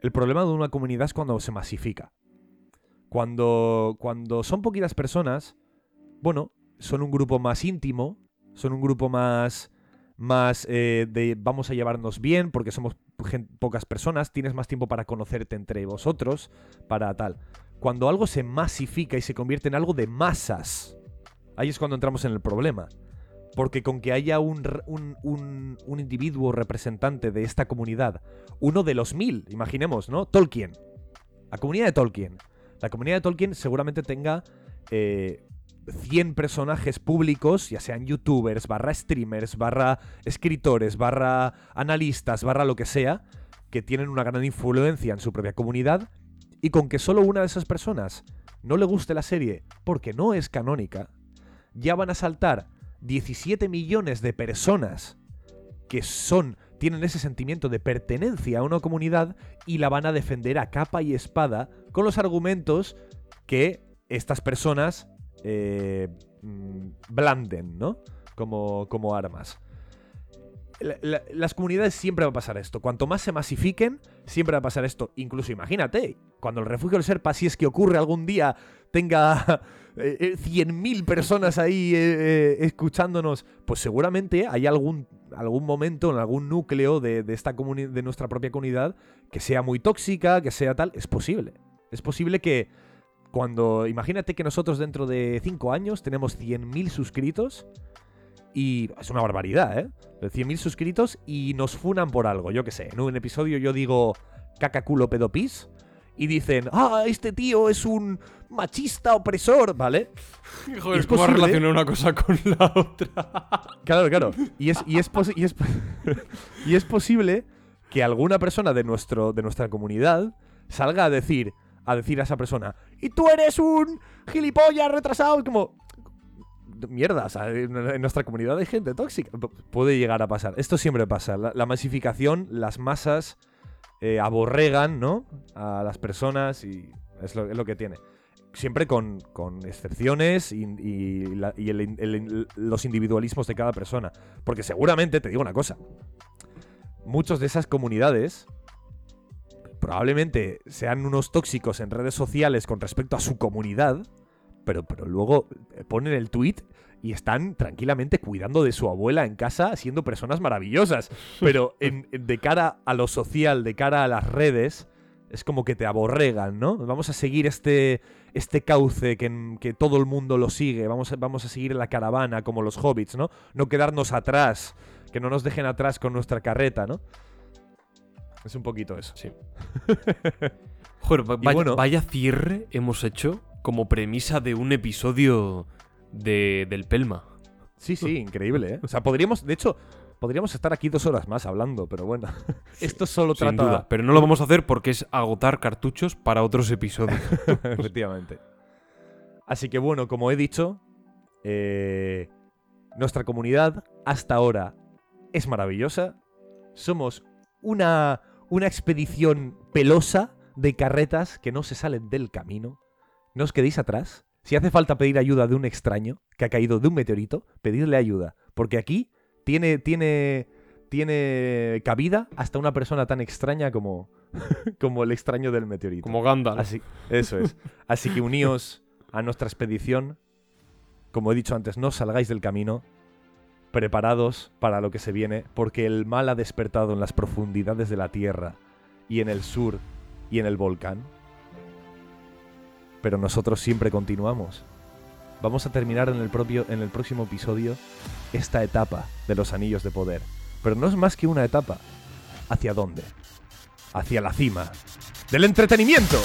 El problema de una comunidad es cuando se masifica. Cuando, cuando son poquitas personas, bueno, son un grupo más íntimo, son un grupo más, más eh, de vamos a llevarnos bien porque somos pocas personas, tienes más tiempo para conocerte entre vosotros, para tal. Cuando algo se masifica y se convierte en algo de masas, ahí es cuando entramos en el problema. Porque con que haya un, un, un- un individuo representante de esta comunidad, uno de los mil, imaginemos, ¿no? Tolkien. La comunidad de Tolkien. La comunidad de Tolkien seguramente tenga eh, 100 personajes públicos, ya sean youtubers, barra streamers, barra escritores, barra analistas, barra lo que sea, que tienen una gran influencia en su propia comunidad, y con que solo una de esas personas no le guste la serie porque no es canónica, ya van a saltar 17 millones de personas que son tienen ese sentimiento de pertenencia a una comunidad y la van a defender a capa y espada con los argumentos que estas personas eh, mm, blanden, ¿no? Como, como armas. La- la- las comunidades siempre va a pasar esto. Cuanto más se masifiquen, siempre va a pasar esto. Incluso imagínate, cuando el refugio del Serpa, si es que ocurre algún día, tenga eh, eh, 100.000 personas ahí eh, eh, escuchándonos, pues seguramente hay algún, algún momento, en algún núcleo de, de esta de nuestra propia comunidad que sea muy tóxica, que sea tal. Es posible. Es posible que cuando. Imagínate que nosotros dentro de 5 años tenemos 100.000 suscritos. Y es una barbaridad, ¿eh? 100.000 suscritos y nos funan por algo. Yo qué sé. En un episodio yo digo caca culo pedopis. Y dicen, ah, este tío es un machista opresor, ¿vale? Joder, es ¿cómo posible- relacionado una cosa con la otra? Claro, claro. Y es, y es, y es, y es posible que alguna persona de, nuestro, de nuestra comunidad salga a decir, a decir a esa persona, y tú eres un gilipollas retrasado, como... Mierda, o sea, en nuestra comunidad hay gente tóxica. Pu- Puede llegar a pasar. Esto siempre pasa. La, la masificación, las masas eh, aborregan, ¿no? A las personas y es lo, que tiene. Siempre con, con excepciones y, y los individualismos de cada persona. Porque seguramente, te digo una cosa, muchos de esas comunidades probablemente sean unos tóxicos en redes sociales con respecto a su comunidad, pero, pero luego eh, ponen el tweet y están tranquilamente cuidando de su abuela en casa, siendo personas maravillosas. Pero en- en- de cara a lo social, de cara a las redes, es como que te aborregan, ¿no? Vamos a seguir este, este cauce que, que todo el mundo lo sigue, vamos a, vamos a seguir la caravana como los hobbits, ¿no? No quedarnos atrás, que no nos dejen atrás con nuestra carreta, ¿no? Es un poquito eso. Sí. Joder, bueno- vaya cierre hemos hecho como premisa de un episodio de, del Pelma. Sí, sí, increíble, ¿eh? O sea, podríamos, de hecho, podríamos estar aquí dos horas más hablando, pero bueno. Esto solo Sin trata... duda. Pero no lo vamos a hacer porque es agotar cartuchos para otros episodios. Efectivamente. Así que bueno, como he dicho, eh, nuestra comunidad hasta ahora es maravillosa. Somos una, una expedición pelosa de carretas que no se salen del camino. No os quedéis atrás. Si hace falta pedir ayuda de un extraño que ha caído de un meteorito, pedidle ayuda. Porque aquí tiene, tiene, tiene cabida hasta una persona tan extraña como, como el extraño del meteorito. Como Gandalf. Así, eso es. Así que uníos a nuestra expedición. Como he dicho antes, no salgáis del camino. Preparados para lo que se viene, porque el mal ha despertado en las profundidades de la tierra y en el sur y en el volcán. Pero nosotros siempre continuamos. Vamos a terminar en el, propio, en el próximo episodio esta etapa de los anillos de poder. Pero no es más que una etapa. ¿Hacia dónde? Hacia la cima del entretenimiento.